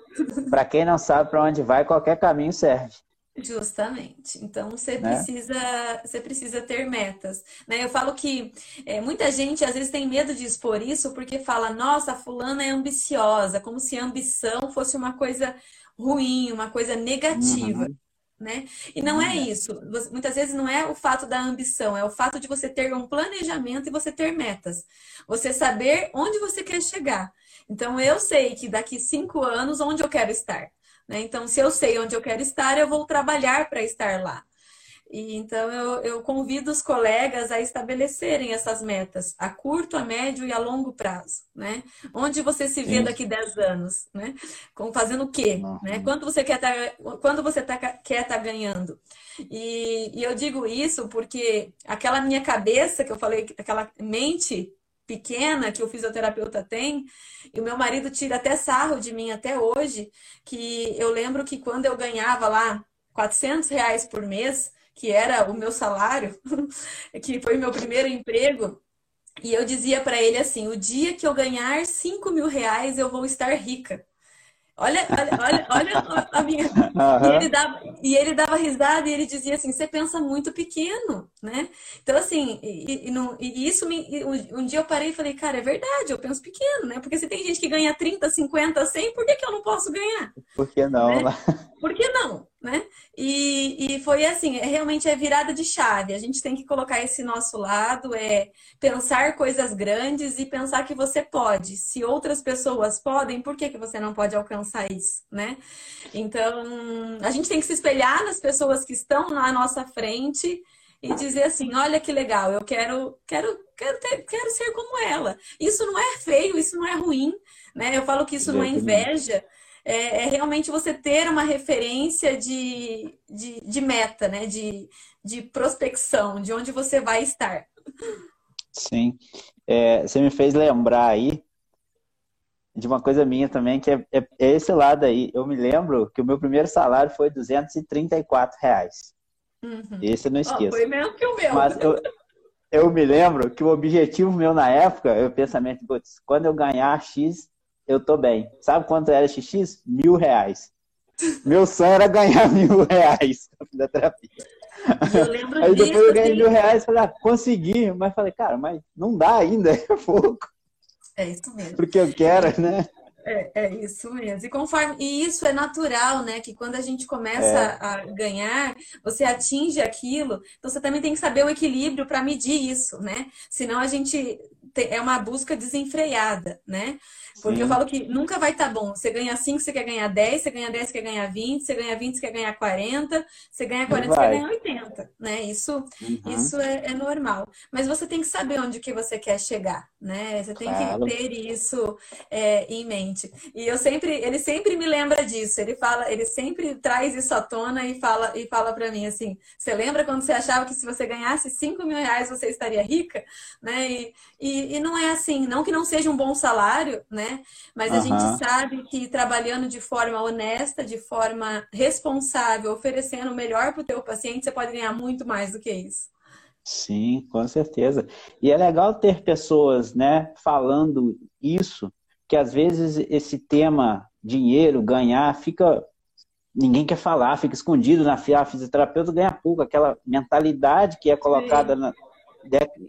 para quem não sabe para onde vai, qualquer caminho serve. Justamente. Então você né? precisa você precisa ter metas. Né? Eu falo que é, muita gente às vezes tem medo de expor isso porque fala, nossa, a fulana é ambiciosa, como se a ambição fosse uma coisa ruim, uma coisa negativa. Uhum. Né? E não é uhum. isso. Muitas vezes não é o fato da ambição, é o fato de você ter um planejamento e você ter metas. Você saber onde você quer chegar. Então eu sei que daqui cinco anos onde eu quero estar. Né? Então, se eu sei onde eu quero estar, eu vou trabalhar para estar lá. E, então, eu, eu convido os colegas a estabelecerem essas metas a curto, a médio e a longo prazo. Né? Onde você se vê daqui 10 anos? Né? Fazendo o quê? Né? Quanto você quer tá, quando você tá, quer estar tá ganhando? E, e eu digo isso porque aquela minha cabeça que eu falei, aquela mente pequena que o fisioterapeuta tem, e o meu marido tira até sarro de mim até hoje, que eu lembro que quando eu ganhava lá 400 reais por mês, que era o meu salário, que foi meu primeiro emprego, e eu dizia para ele assim: o dia que eu ganhar 5 mil reais, eu vou estar rica. Olha, olha, olha, olha a minha. Uhum. E, ele dava, e ele dava risada e ele dizia assim: você pensa muito pequeno, né? Então, assim, e, e, não, e isso me. Um, um, dia eu parei e falei, cara, é verdade, eu penso pequeno, né? Porque se tem gente que ganha 30, 50, 100, por que, que eu não posso ganhar? Por que não? Né? Por que não? Né? E, e foi assim, é, realmente é virada de chave. A gente tem que colocar esse nosso lado, é pensar coisas grandes e pensar que você pode. Se outras pessoas podem, por que, que você não pode alcançar isso, né? Então, a gente tem que se espelhar nas pessoas que estão na nossa frente e dizer assim, olha que legal, eu quero, quero, quero, ter, quero ser como ela. Isso não é feio, isso não é ruim, né? Eu falo que isso não é inveja, é, é realmente você ter uma referência de, de, de meta, né? De, de prospecção, de onde você vai estar. Sim. É, você me fez lembrar aí de uma coisa minha também, que é, é, é, esse lado aí. Eu me lembro que o meu primeiro salário foi 234 reais. Uhum. Esse eu não esqueço. Oh, foi mesmo que o meu. Mas eu, eu me lembro que o objetivo meu na época, eu pensamento, putz, quando eu ganhar X, eu tô bem. Sabe quanto era XX? Mil reais. Meu sonho era ganhar mil reais da terapia. Eu lembro Aí depois eu ganhei mil reais, falei, ah, consegui, mas falei, cara, mas não dá ainda, é pouco. É isso mesmo. Porque eu quero, né? É, é, isso mesmo. E conforme e isso é natural, né? Que quando a gente começa é. a ganhar, você atinge aquilo. Então você também tem que saber o equilíbrio para medir isso, né? Senão a gente é uma busca desenfreada, né? Porque Sim. eu falo que nunca vai estar tá bom. Você ganha 5, você quer ganhar 10, você ganha 10, você quer ganhar 20, você ganha 20, você quer ganhar 40, você ganha 40, você quer ganhar 80, né? Isso, uhum. isso é, é, normal. Mas você tem que saber onde que você quer chegar, né? Você tem claro. que ter isso é, em mente. E eu sempre, ele sempre me lembra disso. Ele fala, ele sempre traz isso à tona e fala e fala para mim assim: você lembra quando você achava que se você ganhasse 5 mil reais você estaria rica, né? E, e, e não é assim, não que não seja um bom salário, né? Mas a gente sabe que trabalhando de forma honesta, de forma responsável, oferecendo o melhor para o teu paciente, você pode ganhar muito mais do que isso. Sim, com certeza. E é legal ter pessoas, né, falando isso, que às vezes esse tema dinheiro, ganhar, fica ninguém quer falar, fica escondido na a fisioterapeuta ganha pouco, aquela mentalidade que é colocada na,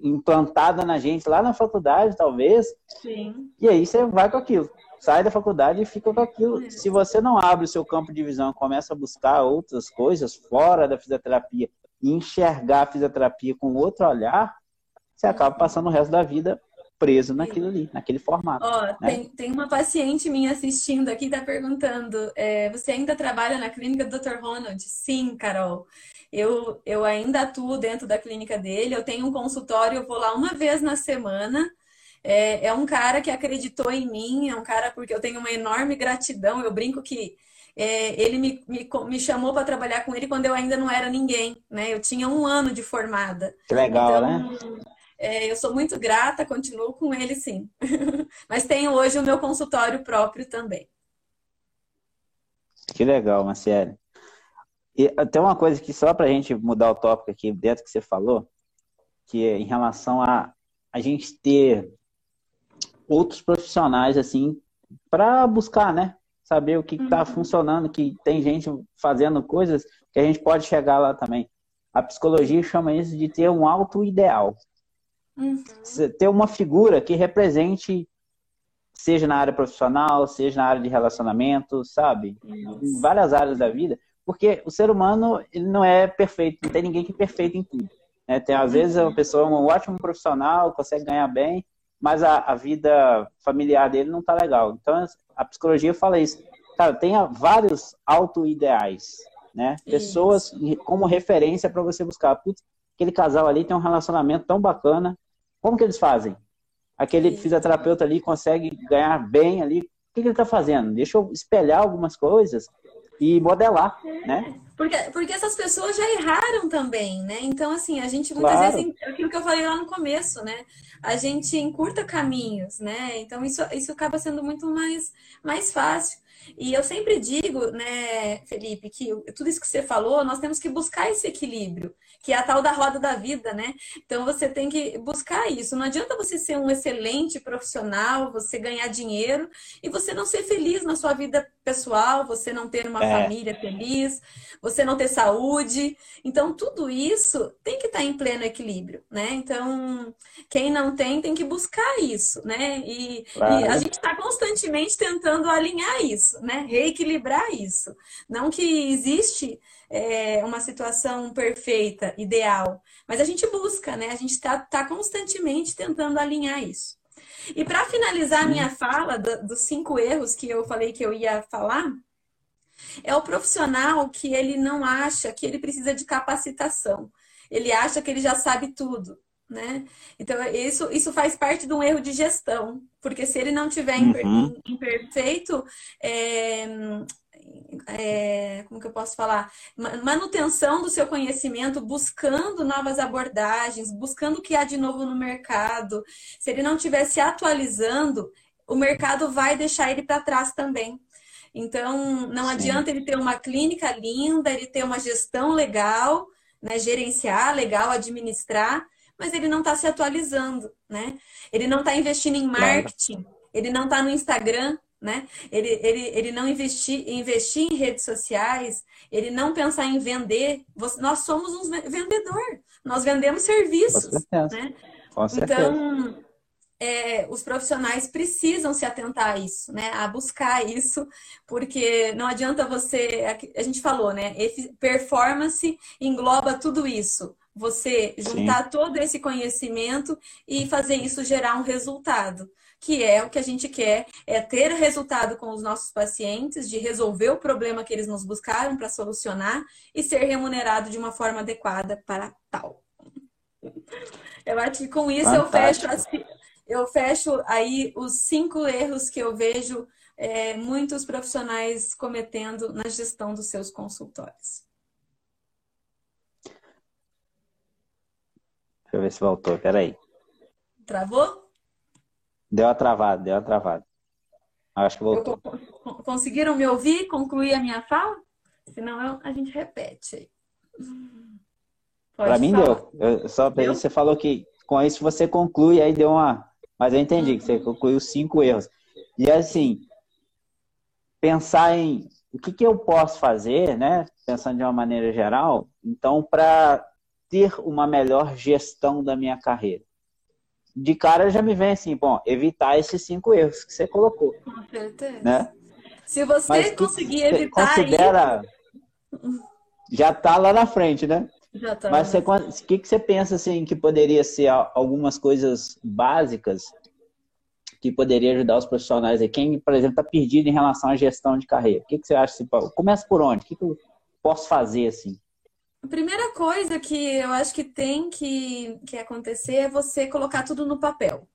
implantada na gente lá na faculdade, talvez. Sim. E aí você vai com aquilo. Sai da faculdade e fica com aquilo. Se você não abre o seu campo de visão, começa a buscar outras coisas fora da fisioterapia e enxergar a fisioterapia com outro olhar, você acaba passando o resto da vida preso naquilo ali, naquele formato. Ó, né? tem, tem uma paciente minha assistindo aqui, tá perguntando: é, você ainda trabalha na clínica do Dr. Ronald? Sim, Carol. Eu, eu ainda atuo dentro da clínica dele, eu tenho um consultório, eu vou lá uma vez na semana. É, é um cara que acreditou em mim, é um cara porque eu tenho uma enorme gratidão. Eu brinco que é, ele me, me, me chamou para trabalhar com ele quando eu ainda não era ninguém, né? Eu tinha um ano de formada. Que legal, então, né? É, eu sou muito grata, continuo com ele sim. Mas tenho hoje o meu consultório próprio também. Que legal, Marcele. E tem uma coisa que só para a gente mudar o tópico aqui dentro que você falou, que é em relação a a gente ter outros profissionais assim para buscar, né? Saber o que está uhum. funcionando, que tem gente fazendo coisas que a gente pode chegar lá também. A psicologia chama isso de ter um alto ideal. Uhum. Ter uma figura que represente, seja na área profissional, seja na área de relacionamento, sabe? Em várias áreas da vida. Porque o ser humano ele não é perfeito, não tem ninguém que é perfeito em tudo. Né? Tem, às vezes, uma pessoa é um ótimo profissional, consegue ganhar bem, mas a, a vida familiar dele não está legal. Então, a psicologia fala isso. Cara, tenha vários auto-ideais, né? Pessoas isso. como referência para você buscar. Putz, aquele casal ali tem um relacionamento tão bacana. Como que eles fazem? Aquele isso. fisioterapeuta ali consegue ganhar bem ali. O que, que ele está fazendo? Deixa eu espelhar algumas coisas e modelar, é. né? Porque, porque essas pessoas já erraram também, né? Então, assim, a gente muitas claro. vezes, aquilo que eu falei lá no começo, né? A gente encurta caminhos, né? Então, isso, isso acaba sendo muito mais, mais fácil. E eu sempre digo, né, Felipe, que tudo isso que você falou, nós temos que buscar esse equilíbrio, que é a tal da roda da vida, né? Então você tem que buscar isso. Não adianta você ser um excelente profissional, você ganhar dinheiro e você não ser feliz na sua vida pessoal, você não ter uma é. família feliz, você não ter saúde. Então tudo isso tem que estar em pleno equilíbrio, né? Então quem não tem tem que buscar isso, né? E, claro. e a gente está constantemente tentando alinhar isso né? Reequilibrar isso. Não que existe é, uma situação perfeita, ideal, mas a gente busca, né? A gente está tá constantemente tentando alinhar isso. E para finalizar a minha fala do, dos cinco erros que eu falei que eu ia falar, é o profissional que ele não acha que ele precisa de capacitação. Ele acha que ele já sabe tudo. né? Então, isso, isso faz parte de um erro de gestão, porque se ele não tiver uhum. imperfeito, é, é, como que eu posso falar? Manutenção do seu conhecimento, buscando novas abordagens, buscando o que há de novo no mercado. Se ele não estiver se atualizando, o mercado vai deixar ele para trás também. Então, não Sim. adianta ele ter uma clínica linda, ele ter uma gestão legal, né, gerenciar legal, administrar, mas ele não está se atualizando, né? Ele não está investindo em marketing, ele não está no Instagram, né? Ele, ele, ele não investir, investir em redes sociais, ele não pensar em vender. Nós somos um vendedor, nós vendemos serviços, né? Então, é, os profissionais precisam se atentar a isso, né? A buscar isso, porque não adianta você. A gente falou, né? Performance engloba tudo isso. Você juntar Sim. todo esse conhecimento e fazer isso gerar um resultado que é o que a gente quer, é ter resultado com os nossos pacientes, de resolver o problema que eles nos buscaram para solucionar e ser remunerado de uma forma adequada para tal. Eu acho que com isso eu fecho, eu fecho aí os cinco erros que eu vejo é, muitos profissionais cometendo na gestão dos seus consultórios. Deixa eu ver se voltou, peraí. Travou? Deu uma travada, deu uma travada. Acho que voltou. Conseguiram me ouvir? Concluir a minha fala? Senão eu, a gente repete. Para mim deu. Eu, só deu? você falou que com isso você conclui, aí deu uma. Mas eu entendi uhum. que você concluiu cinco erros. E assim, pensar em o que, que eu posso fazer, né? Pensando de uma maneira geral, então, para ter uma melhor gestão da minha carreira de cara já me vem assim, bom, evitar esses cinco erros que você colocou. Com certeza. Né? Se você Mas conseguir evitar. Considera. Já está lá na frente, né? Já tá Mas o que, que você pensa assim que poderia ser algumas coisas básicas que poderia ajudar os profissionais aí? Quem, por exemplo, está perdido em relação à gestão de carreira? O que, que você acha? Assim, começa por onde? O que, que eu posso fazer assim? A primeira coisa que eu acho que tem que, que acontecer é você colocar tudo no papel.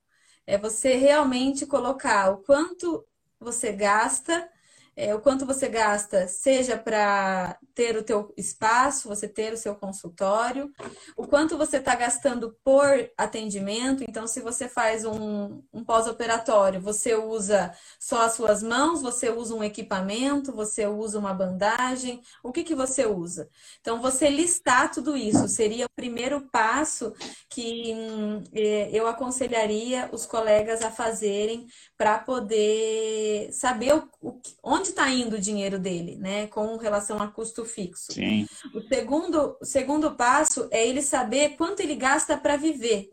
É você realmente colocar o quanto você gasta é, o quanto você gasta, seja para ter o teu espaço, você ter o seu consultório, o quanto você está gastando por atendimento. Então, se você faz um, um pós-operatório, você usa só as suas mãos, você usa um equipamento, você usa uma bandagem, o que, que você usa? Então, você listar tudo isso seria o primeiro passo que hum, é, eu aconselharia os colegas a fazerem para poder saber o, o, onde está indo o dinheiro dele, né? Com relação a custo fixo. Sim. O segundo, o segundo passo é ele saber quanto ele gasta para viver.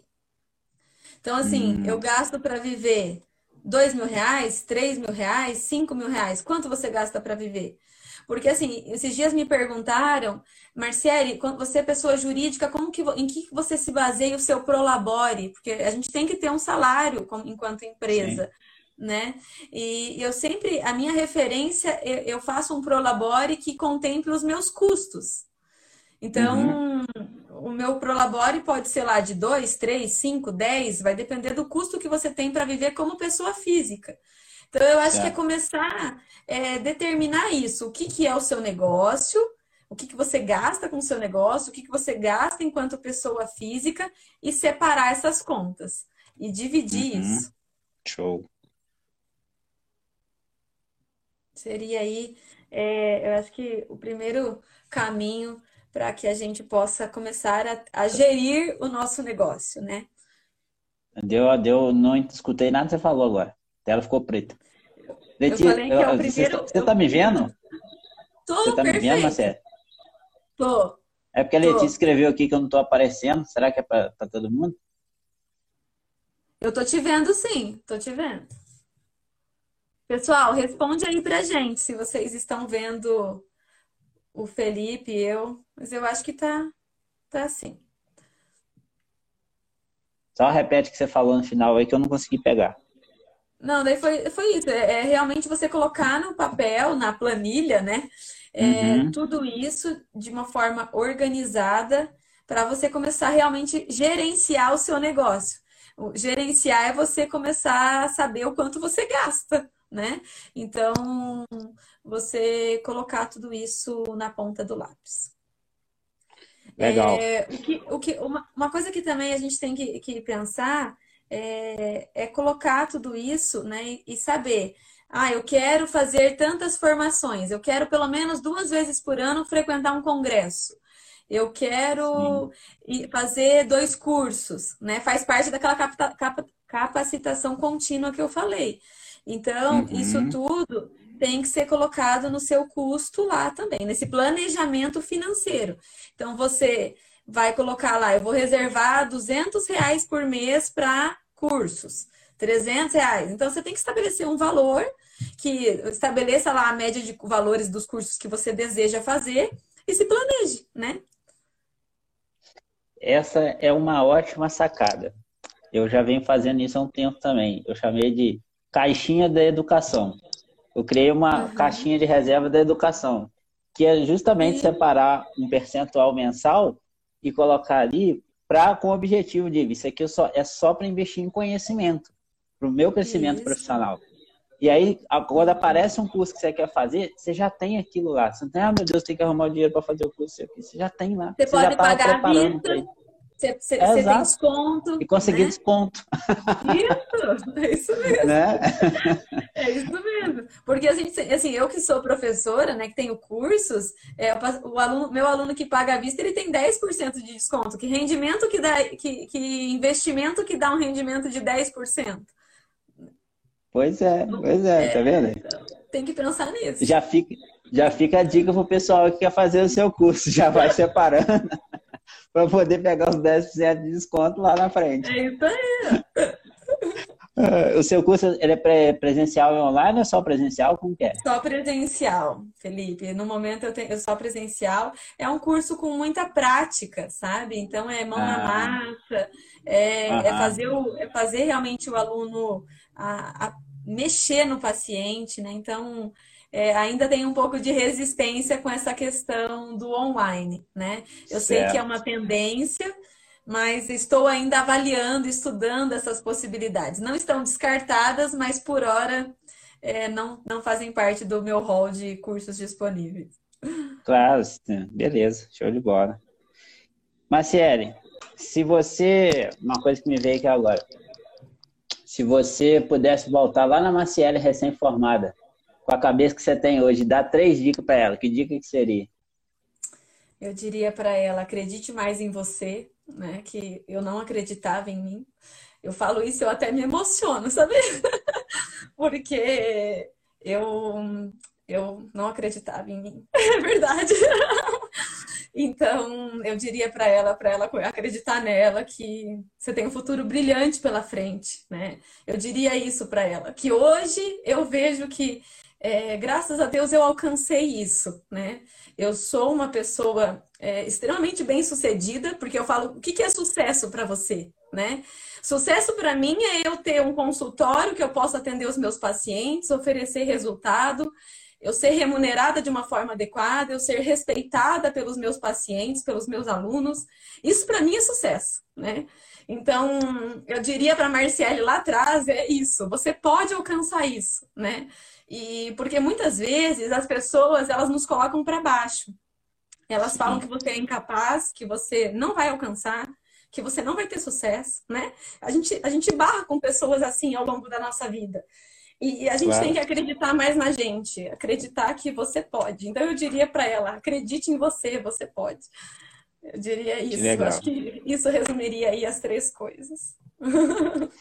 Então, assim, hum. eu gasto para viver dois mil reais, três mil reais, cinco mil reais. Quanto você gasta para viver? Porque, assim, esses dias me perguntaram, Marciele, você é pessoa jurídica, como que, em que você se baseia o seu prolabore? Porque a gente tem que ter um salário enquanto empresa. Sim né? E eu sempre, a minha referência, eu faço um prolabore que contemple os meus custos. Então, uhum. o meu prolabore pode ser lá de 2, 3, 5, 10, vai depender do custo que você tem para viver como pessoa física. Então, eu acho é. que é começar a é, determinar isso. O que, que é o seu negócio, o que, que você gasta com o seu negócio, o que, que você gasta enquanto pessoa física e separar essas contas e dividir uhum. isso. Show. Seria aí, é, eu acho que o primeiro caminho para que a gente possa começar a, a, gerir o nosso negócio, né? Deu, deu, não escutei nada que você falou agora. A tela ficou preta. Leti, eu falei que é o primeiro. Você, está me vendo? Tô, você tá perfeito. me vendo, Marcelo? Tô. É porque a Letícia escreveu aqui que eu não estou aparecendo. Será que é para todo mundo? Eu tô te vendo sim, tô te vendo. Pessoal, responde aí pra gente se vocês estão vendo o Felipe eu, mas eu acho que tá, tá assim. Só repete o que você falou no final aí que eu não consegui pegar. Não, daí foi, foi isso. É, é realmente você colocar no papel, na planilha, né? É, uhum. Tudo isso de uma forma organizada para você começar a realmente gerenciar o seu negócio. O gerenciar é você começar a saber o quanto você gasta, né? Então, você colocar tudo isso na ponta do lápis. Legal. É, o que, o que, uma, uma coisa que também a gente tem que, que pensar é, é colocar tudo isso, né? E saber ah, eu quero fazer tantas formações, eu quero pelo menos duas vezes por ano frequentar um congresso. Eu quero Sim. fazer dois cursos, né? Faz parte daquela capacitação contínua que eu falei. Então, uhum. isso tudo tem que ser colocado no seu custo lá também, nesse planejamento financeiro. Então, você vai colocar lá, eu vou reservar 200 reais por mês para cursos. 300 reais. Então, você tem que estabelecer um valor que estabeleça lá a média de valores dos cursos que você deseja fazer e se planeje, né? Essa é uma ótima sacada. Eu já venho fazendo isso há um tempo também. Eu chamei de caixinha da educação. Eu criei uma uhum. caixinha de reserva da educação, que é justamente separar um percentual mensal e colocar ali para com o objetivo de isso aqui só, é só para investir em conhecimento, para o meu crescimento isso. profissional. E aí, quando aparece um curso que você quer fazer, você já tem aquilo lá. Você não tem, ah, meu Deus, tem que arrumar o dinheiro para fazer o curso. Você já tem lá. Você, você pode pagar a vista, você, você, é, você tem desconto. E conseguir né? desconto. Isso, é isso mesmo. Né? É isso mesmo. Porque a gente, assim, eu que sou professora, né, que tenho cursos, é, o aluno, meu aluno que paga à vista, ele tem 10% de desconto. Que rendimento que dá, que, que investimento que dá um rendimento de 10%? Pois é, pois é, é, tá vendo? Tem que pensar nisso. Já fica, já fica a dica pro pessoal que quer fazer o seu curso, já vai separando para poder pegar os 10% de desconto lá na frente. É isso aí. O seu curso é presencial e online ou só presencial? Como que é? Só presencial, Felipe. No momento eu tenho eu só presencial. É um curso com muita prática, sabe? Então é mão ah. na massa, é, é, fazer o, é fazer realmente o aluno a, a mexer no paciente, né? Então, é, ainda tem um pouco de resistência com essa questão do online, né? Eu certo. sei que é uma tendência, mas estou ainda avaliando, estudando essas possibilidades. Não estão descartadas, mas por hora é, não, não fazem parte do meu hall de cursos disponíveis. Claro, beleza, show de bola. Marciele, se você. Uma coisa que me veio aqui agora se você pudesse voltar lá na Maciele recém-formada, com a cabeça que você tem hoje, dar três dicas para ela, que dica que seria? Eu diria para ela, acredite mais em você, né? Que eu não acreditava em mim. Eu falo isso, eu até me emociono, sabe? Porque eu eu não acreditava em mim. É verdade. Então, eu diria para ela, para ela acreditar nela, que você tem um futuro brilhante pela frente, né? Eu diria isso para ela, que hoje eu vejo que, é, graças a Deus, eu alcancei isso, né? Eu sou uma pessoa é, extremamente bem sucedida, porque eu falo, o que, que é sucesso para você, né? Sucesso para mim é eu ter um consultório que eu possa atender os meus pacientes, oferecer resultado, eu ser remunerada de uma forma adequada, eu ser respeitada pelos meus pacientes, pelos meus alunos. Isso para mim é sucesso, né? Então, eu diria para a Marciele lá atrás, é isso, você pode alcançar isso, né? E porque muitas vezes as pessoas, elas nos colocam para baixo. Elas Sim. falam que você é incapaz, que você não vai alcançar, que você não vai ter sucesso, né? A gente, a gente barra com pessoas assim ao longo da nossa vida. E a gente claro. tem que acreditar mais na gente, acreditar que você pode. Então eu diria para ela: acredite em você, você pode. Eu diria isso. Eu acho que isso resumiria aí as três coisas.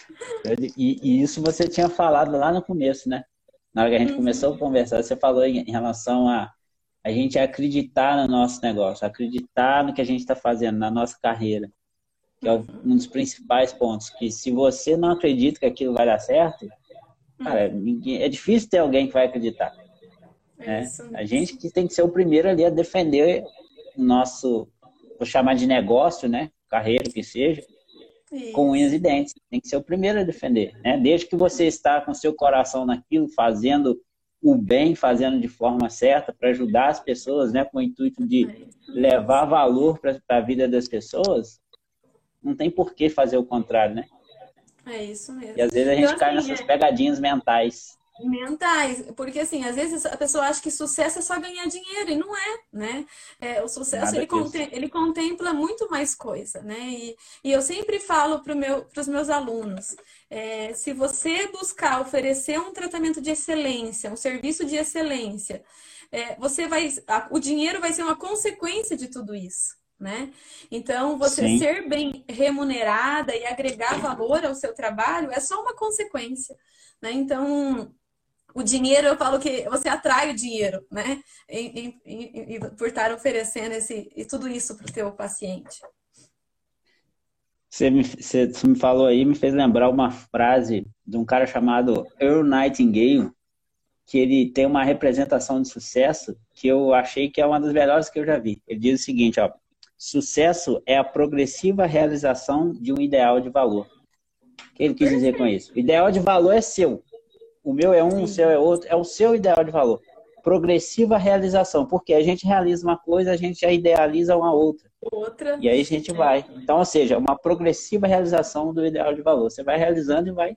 E, e, isso você tinha falado lá no começo, né? Na hora que a gente uhum. começou a conversar, você falou em, em relação a a gente acreditar no nosso negócio, acreditar no que a gente está fazendo, na nossa carreira. Que é uhum. um dos principais pontos. Que se você não acredita que aquilo vai dar certo, Cara, ninguém, é difícil ter alguém que vai acreditar. Né? A gente que tem que ser o primeiro ali a defender o nosso, vou chamar de negócio, né? Carreira, que seja, Com unhas e dentes. Tem que ser o primeiro a defender, né? Desde que você está com seu coração naquilo, fazendo o bem fazendo de forma certa para ajudar as pessoas, né, com o intuito de levar valor para a vida das pessoas, não tem por que fazer o contrário, né? É isso mesmo. E às vezes a gente então, cai assim, nessas é... pegadinhas mentais mentais, porque assim, às vezes a pessoa acha que sucesso é só ganhar dinheiro, e não é, né? É, o sucesso ele, contem, ele, contempla muito mais coisa, né? E, e eu sempre falo para meu, os meus alunos, é, se você buscar oferecer um tratamento de excelência, um serviço de excelência, é, você vai, a, o dinheiro vai ser uma consequência de tudo isso. Né? Então, você Sim. ser bem remunerada e agregar valor ao seu trabalho é só uma consequência. Né? Então, o dinheiro, eu falo que você atrai o dinheiro, né? E, e, e, por estar oferecendo esse, e tudo isso para o teu paciente. Você me, você me falou aí, me fez lembrar uma frase de um cara chamado Earl Nightingale, que ele tem uma representação de sucesso que eu achei que é uma das melhores que eu já vi. Ele diz o seguinte, ó, sucesso é a progressiva realização de um ideal de valor. O que ele quis dizer com isso? O ideal de valor é seu. O meu é um, o seu é outro. É o seu ideal de valor. Progressiva realização. Porque a gente realiza uma coisa, a gente já idealiza uma outra. Outra. E aí a gente vai. Então, ou seja, uma progressiva realização do ideal de valor. Você vai realizando e vai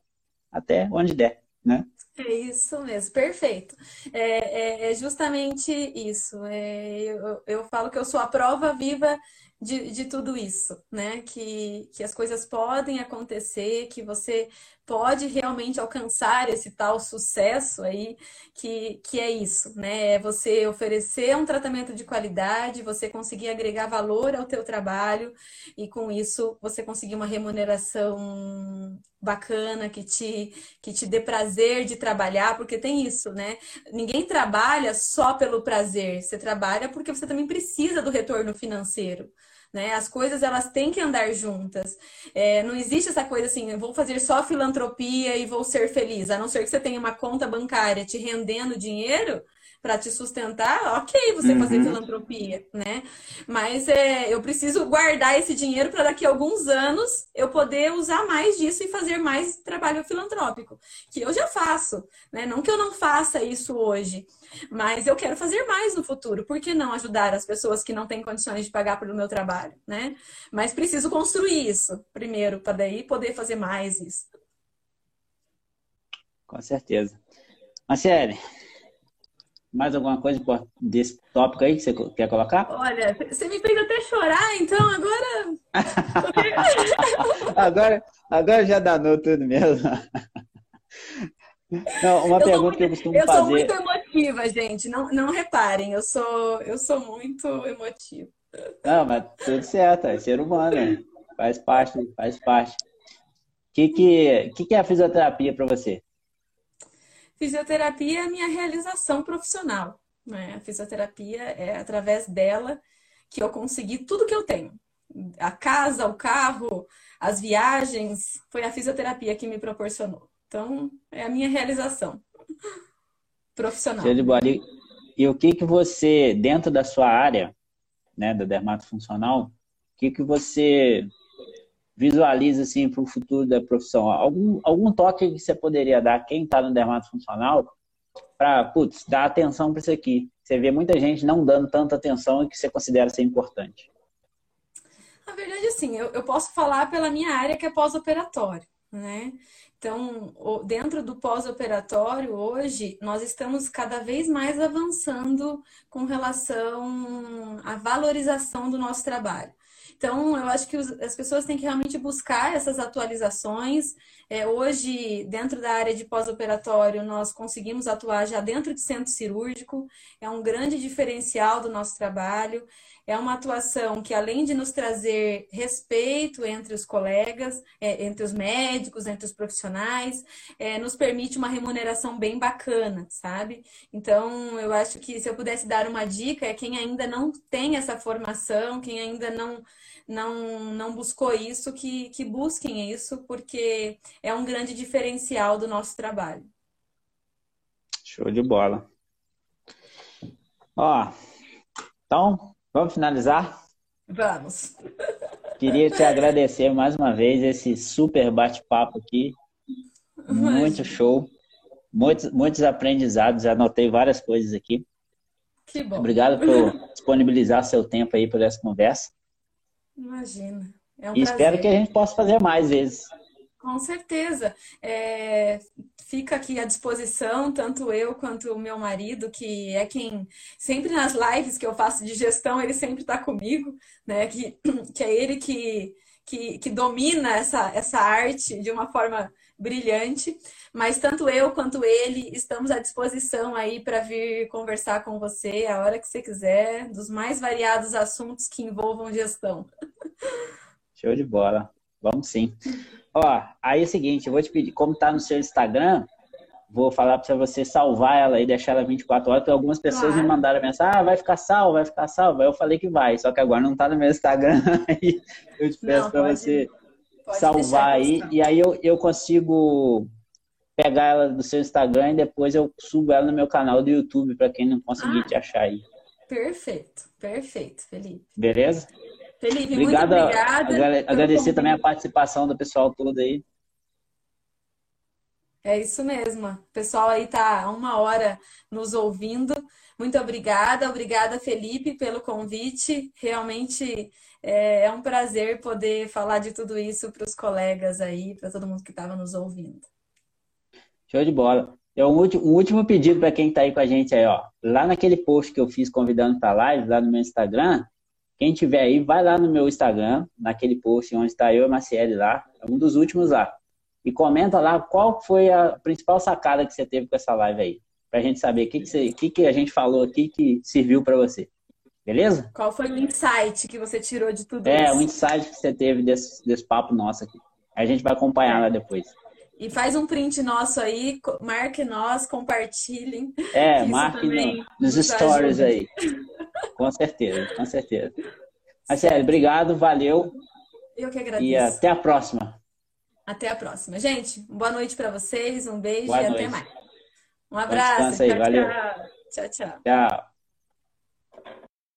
até onde der, né? É isso mesmo, perfeito. É, é, é justamente isso. É, eu, eu falo que eu sou a prova viva de, de tudo isso, né? Que, que as coisas podem acontecer, que você pode realmente alcançar esse tal sucesso aí, que, que é isso, né? É você oferecer um tratamento de qualidade, você conseguir agregar valor ao teu trabalho e com isso você conseguir uma remuneração bacana que te que te dê prazer de trabalhar, porque tem isso, né? Ninguém trabalha só pelo prazer, você trabalha porque você também precisa do retorno financeiro. Né? As coisas elas têm que andar juntas. É, não existe essa coisa assim, vou fazer só filantropia e vou ser feliz. A não ser que você tenha uma conta bancária te rendendo dinheiro, para te sustentar, ok você uhum. fazer filantropia, né? Mas é, eu preciso guardar esse dinheiro para daqui a alguns anos eu poder usar mais disso e fazer mais trabalho filantrópico, que eu já faço, né? Não que eu não faça isso hoje, mas eu quero fazer mais no futuro. Por que não ajudar as pessoas que não têm condições de pagar pelo meu trabalho, né? Mas preciso construir isso primeiro para daí poder fazer mais isso. Com certeza. Marcele, mais alguma coisa desse tópico aí que você quer colocar? Olha, você me fez até chorar, então agora. agora, agora já danou tudo mesmo. Não, uma eu pergunta muito, que eu costumo eu fazer. Eu sou muito emotiva, gente. Não, não reparem, eu sou, eu sou muito emotiva. Não, mas tudo certo, é ser humano, né? faz parte, faz parte. O que, que, que, que é a fisioterapia para você? Fisioterapia é a minha realização profissional. Né? A fisioterapia é através dela que eu consegui tudo que eu tenho. A casa, o carro, as viagens, foi a fisioterapia que me proporcionou. Então, é a minha realização profissional. E, e o que que você, dentro da sua área, né, da dermatofuncional, o que que você visualiza assim para o futuro da profissão? Algum, algum toque que você poderia dar quem está no dermato funcional para, putz, dar atenção para isso aqui? Você vê muita gente não dando tanta atenção e que você considera ser importante. Na verdade, assim, eu, eu posso falar pela minha área que é pós-operatório, né? Então, dentro do pós-operatório, hoje, nós estamos cada vez mais avançando com relação à valorização do nosso trabalho. Então, eu acho que as pessoas têm que realmente buscar essas atualizações. É, hoje, dentro da área de pós-operatório, nós conseguimos atuar já dentro de centro cirúrgico, é um grande diferencial do nosso trabalho. É uma atuação que, além de nos trazer respeito entre os colegas, é, entre os médicos, entre os profissionais, é, nos permite uma remuneração bem bacana, sabe? Então, eu acho que se eu pudesse dar uma dica, é quem ainda não tem essa formação, quem ainda não não, não buscou isso, que, que busquem isso, porque é um grande diferencial do nosso trabalho. Show de bola. Ó, então, vamos finalizar? Vamos. Queria te agradecer mais uma vez esse super bate-papo aqui. Muito show. muitos, muitos aprendizados, já anotei várias coisas aqui. Que bom. Obrigado por disponibilizar seu tempo aí por essa conversa. Imagina. É um e espero que a gente possa fazer mais vezes. Com certeza. É, fica aqui à disposição, tanto eu quanto o meu marido, que é quem sempre nas lives que eu faço de gestão, ele sempre está comigo, né? Que, que é ele que, que, que domina essa, essa arte de uma forma brilhante. Mas tanto eu quanto ele estamos à disposição aí para vir conversar com você a hora que você quiser, dos mais variados assuntos que envolvam gestão. Show de bola. Vamos sim. Ó, aí é o seguinte, eu vou te pedir, como tá no seu Instagram, vou falar para você salvar ela e deixar ela 24 horas, porque algumas pessoas claro. me mandaram mensagem, ah, vai ficar salvo, vai ficar salvo. Aí eu falei que vai, só que agora não tá no meu Instagram, aí eu te peço para você salvar aí, e aí eu, eu consigo pegar ela do seu Instagram e depois eu subo ela no meu canal do YouTube para quem não conseguir ah, te achar aí. Perfeito, perfeito, Felipe. Beleza? Felipe, Obrigada, muito obrigada. Agradecer também a participação do pessoal todo aí. É isso mesmo. O pessoal aí tá uma hora nos ouvindo. Muito obrigada, obrigada Felipe pelo convite. Realmente é, é um prazer poder falar de tudo isso para os colegas aí, para todo mundo que estava nos ouvindo. Show de bola. É um último, um último pedido para quem está aí com a gente aí, ó. Lá naquele post que eu fiz convidando para a live, lá no meu Instagram, quem tiver aí, vai lá no meu Instagram, naquele post onde está eu e a Maciele lá, é um dos últimos lá. E comenta lá qual foi a principal sacada que você teve com essa live aí. Pra gente saber o que, que, você, que, que a gente falou aqui que serviu para você. Beleza? Qual foi o insight que você tirou de tudo é, isso? É, o insight que você teve desse, desse papo nosso aqui. A gente vai acompanhar lá depois. E faz um print nosso aí, marque nós, compartilhem. É, marque no, nos stories ajuda. aí. Com certeza, com certeza. Marcelo, obrigado, valeu. Eu que agradeço. E até a próxima. Até a próxima. Gente, boa noite para vocês, um beijo boa e noite. até mais. Um abraço. Aí, tchau, valeu. Tchau, tchau. Tchau.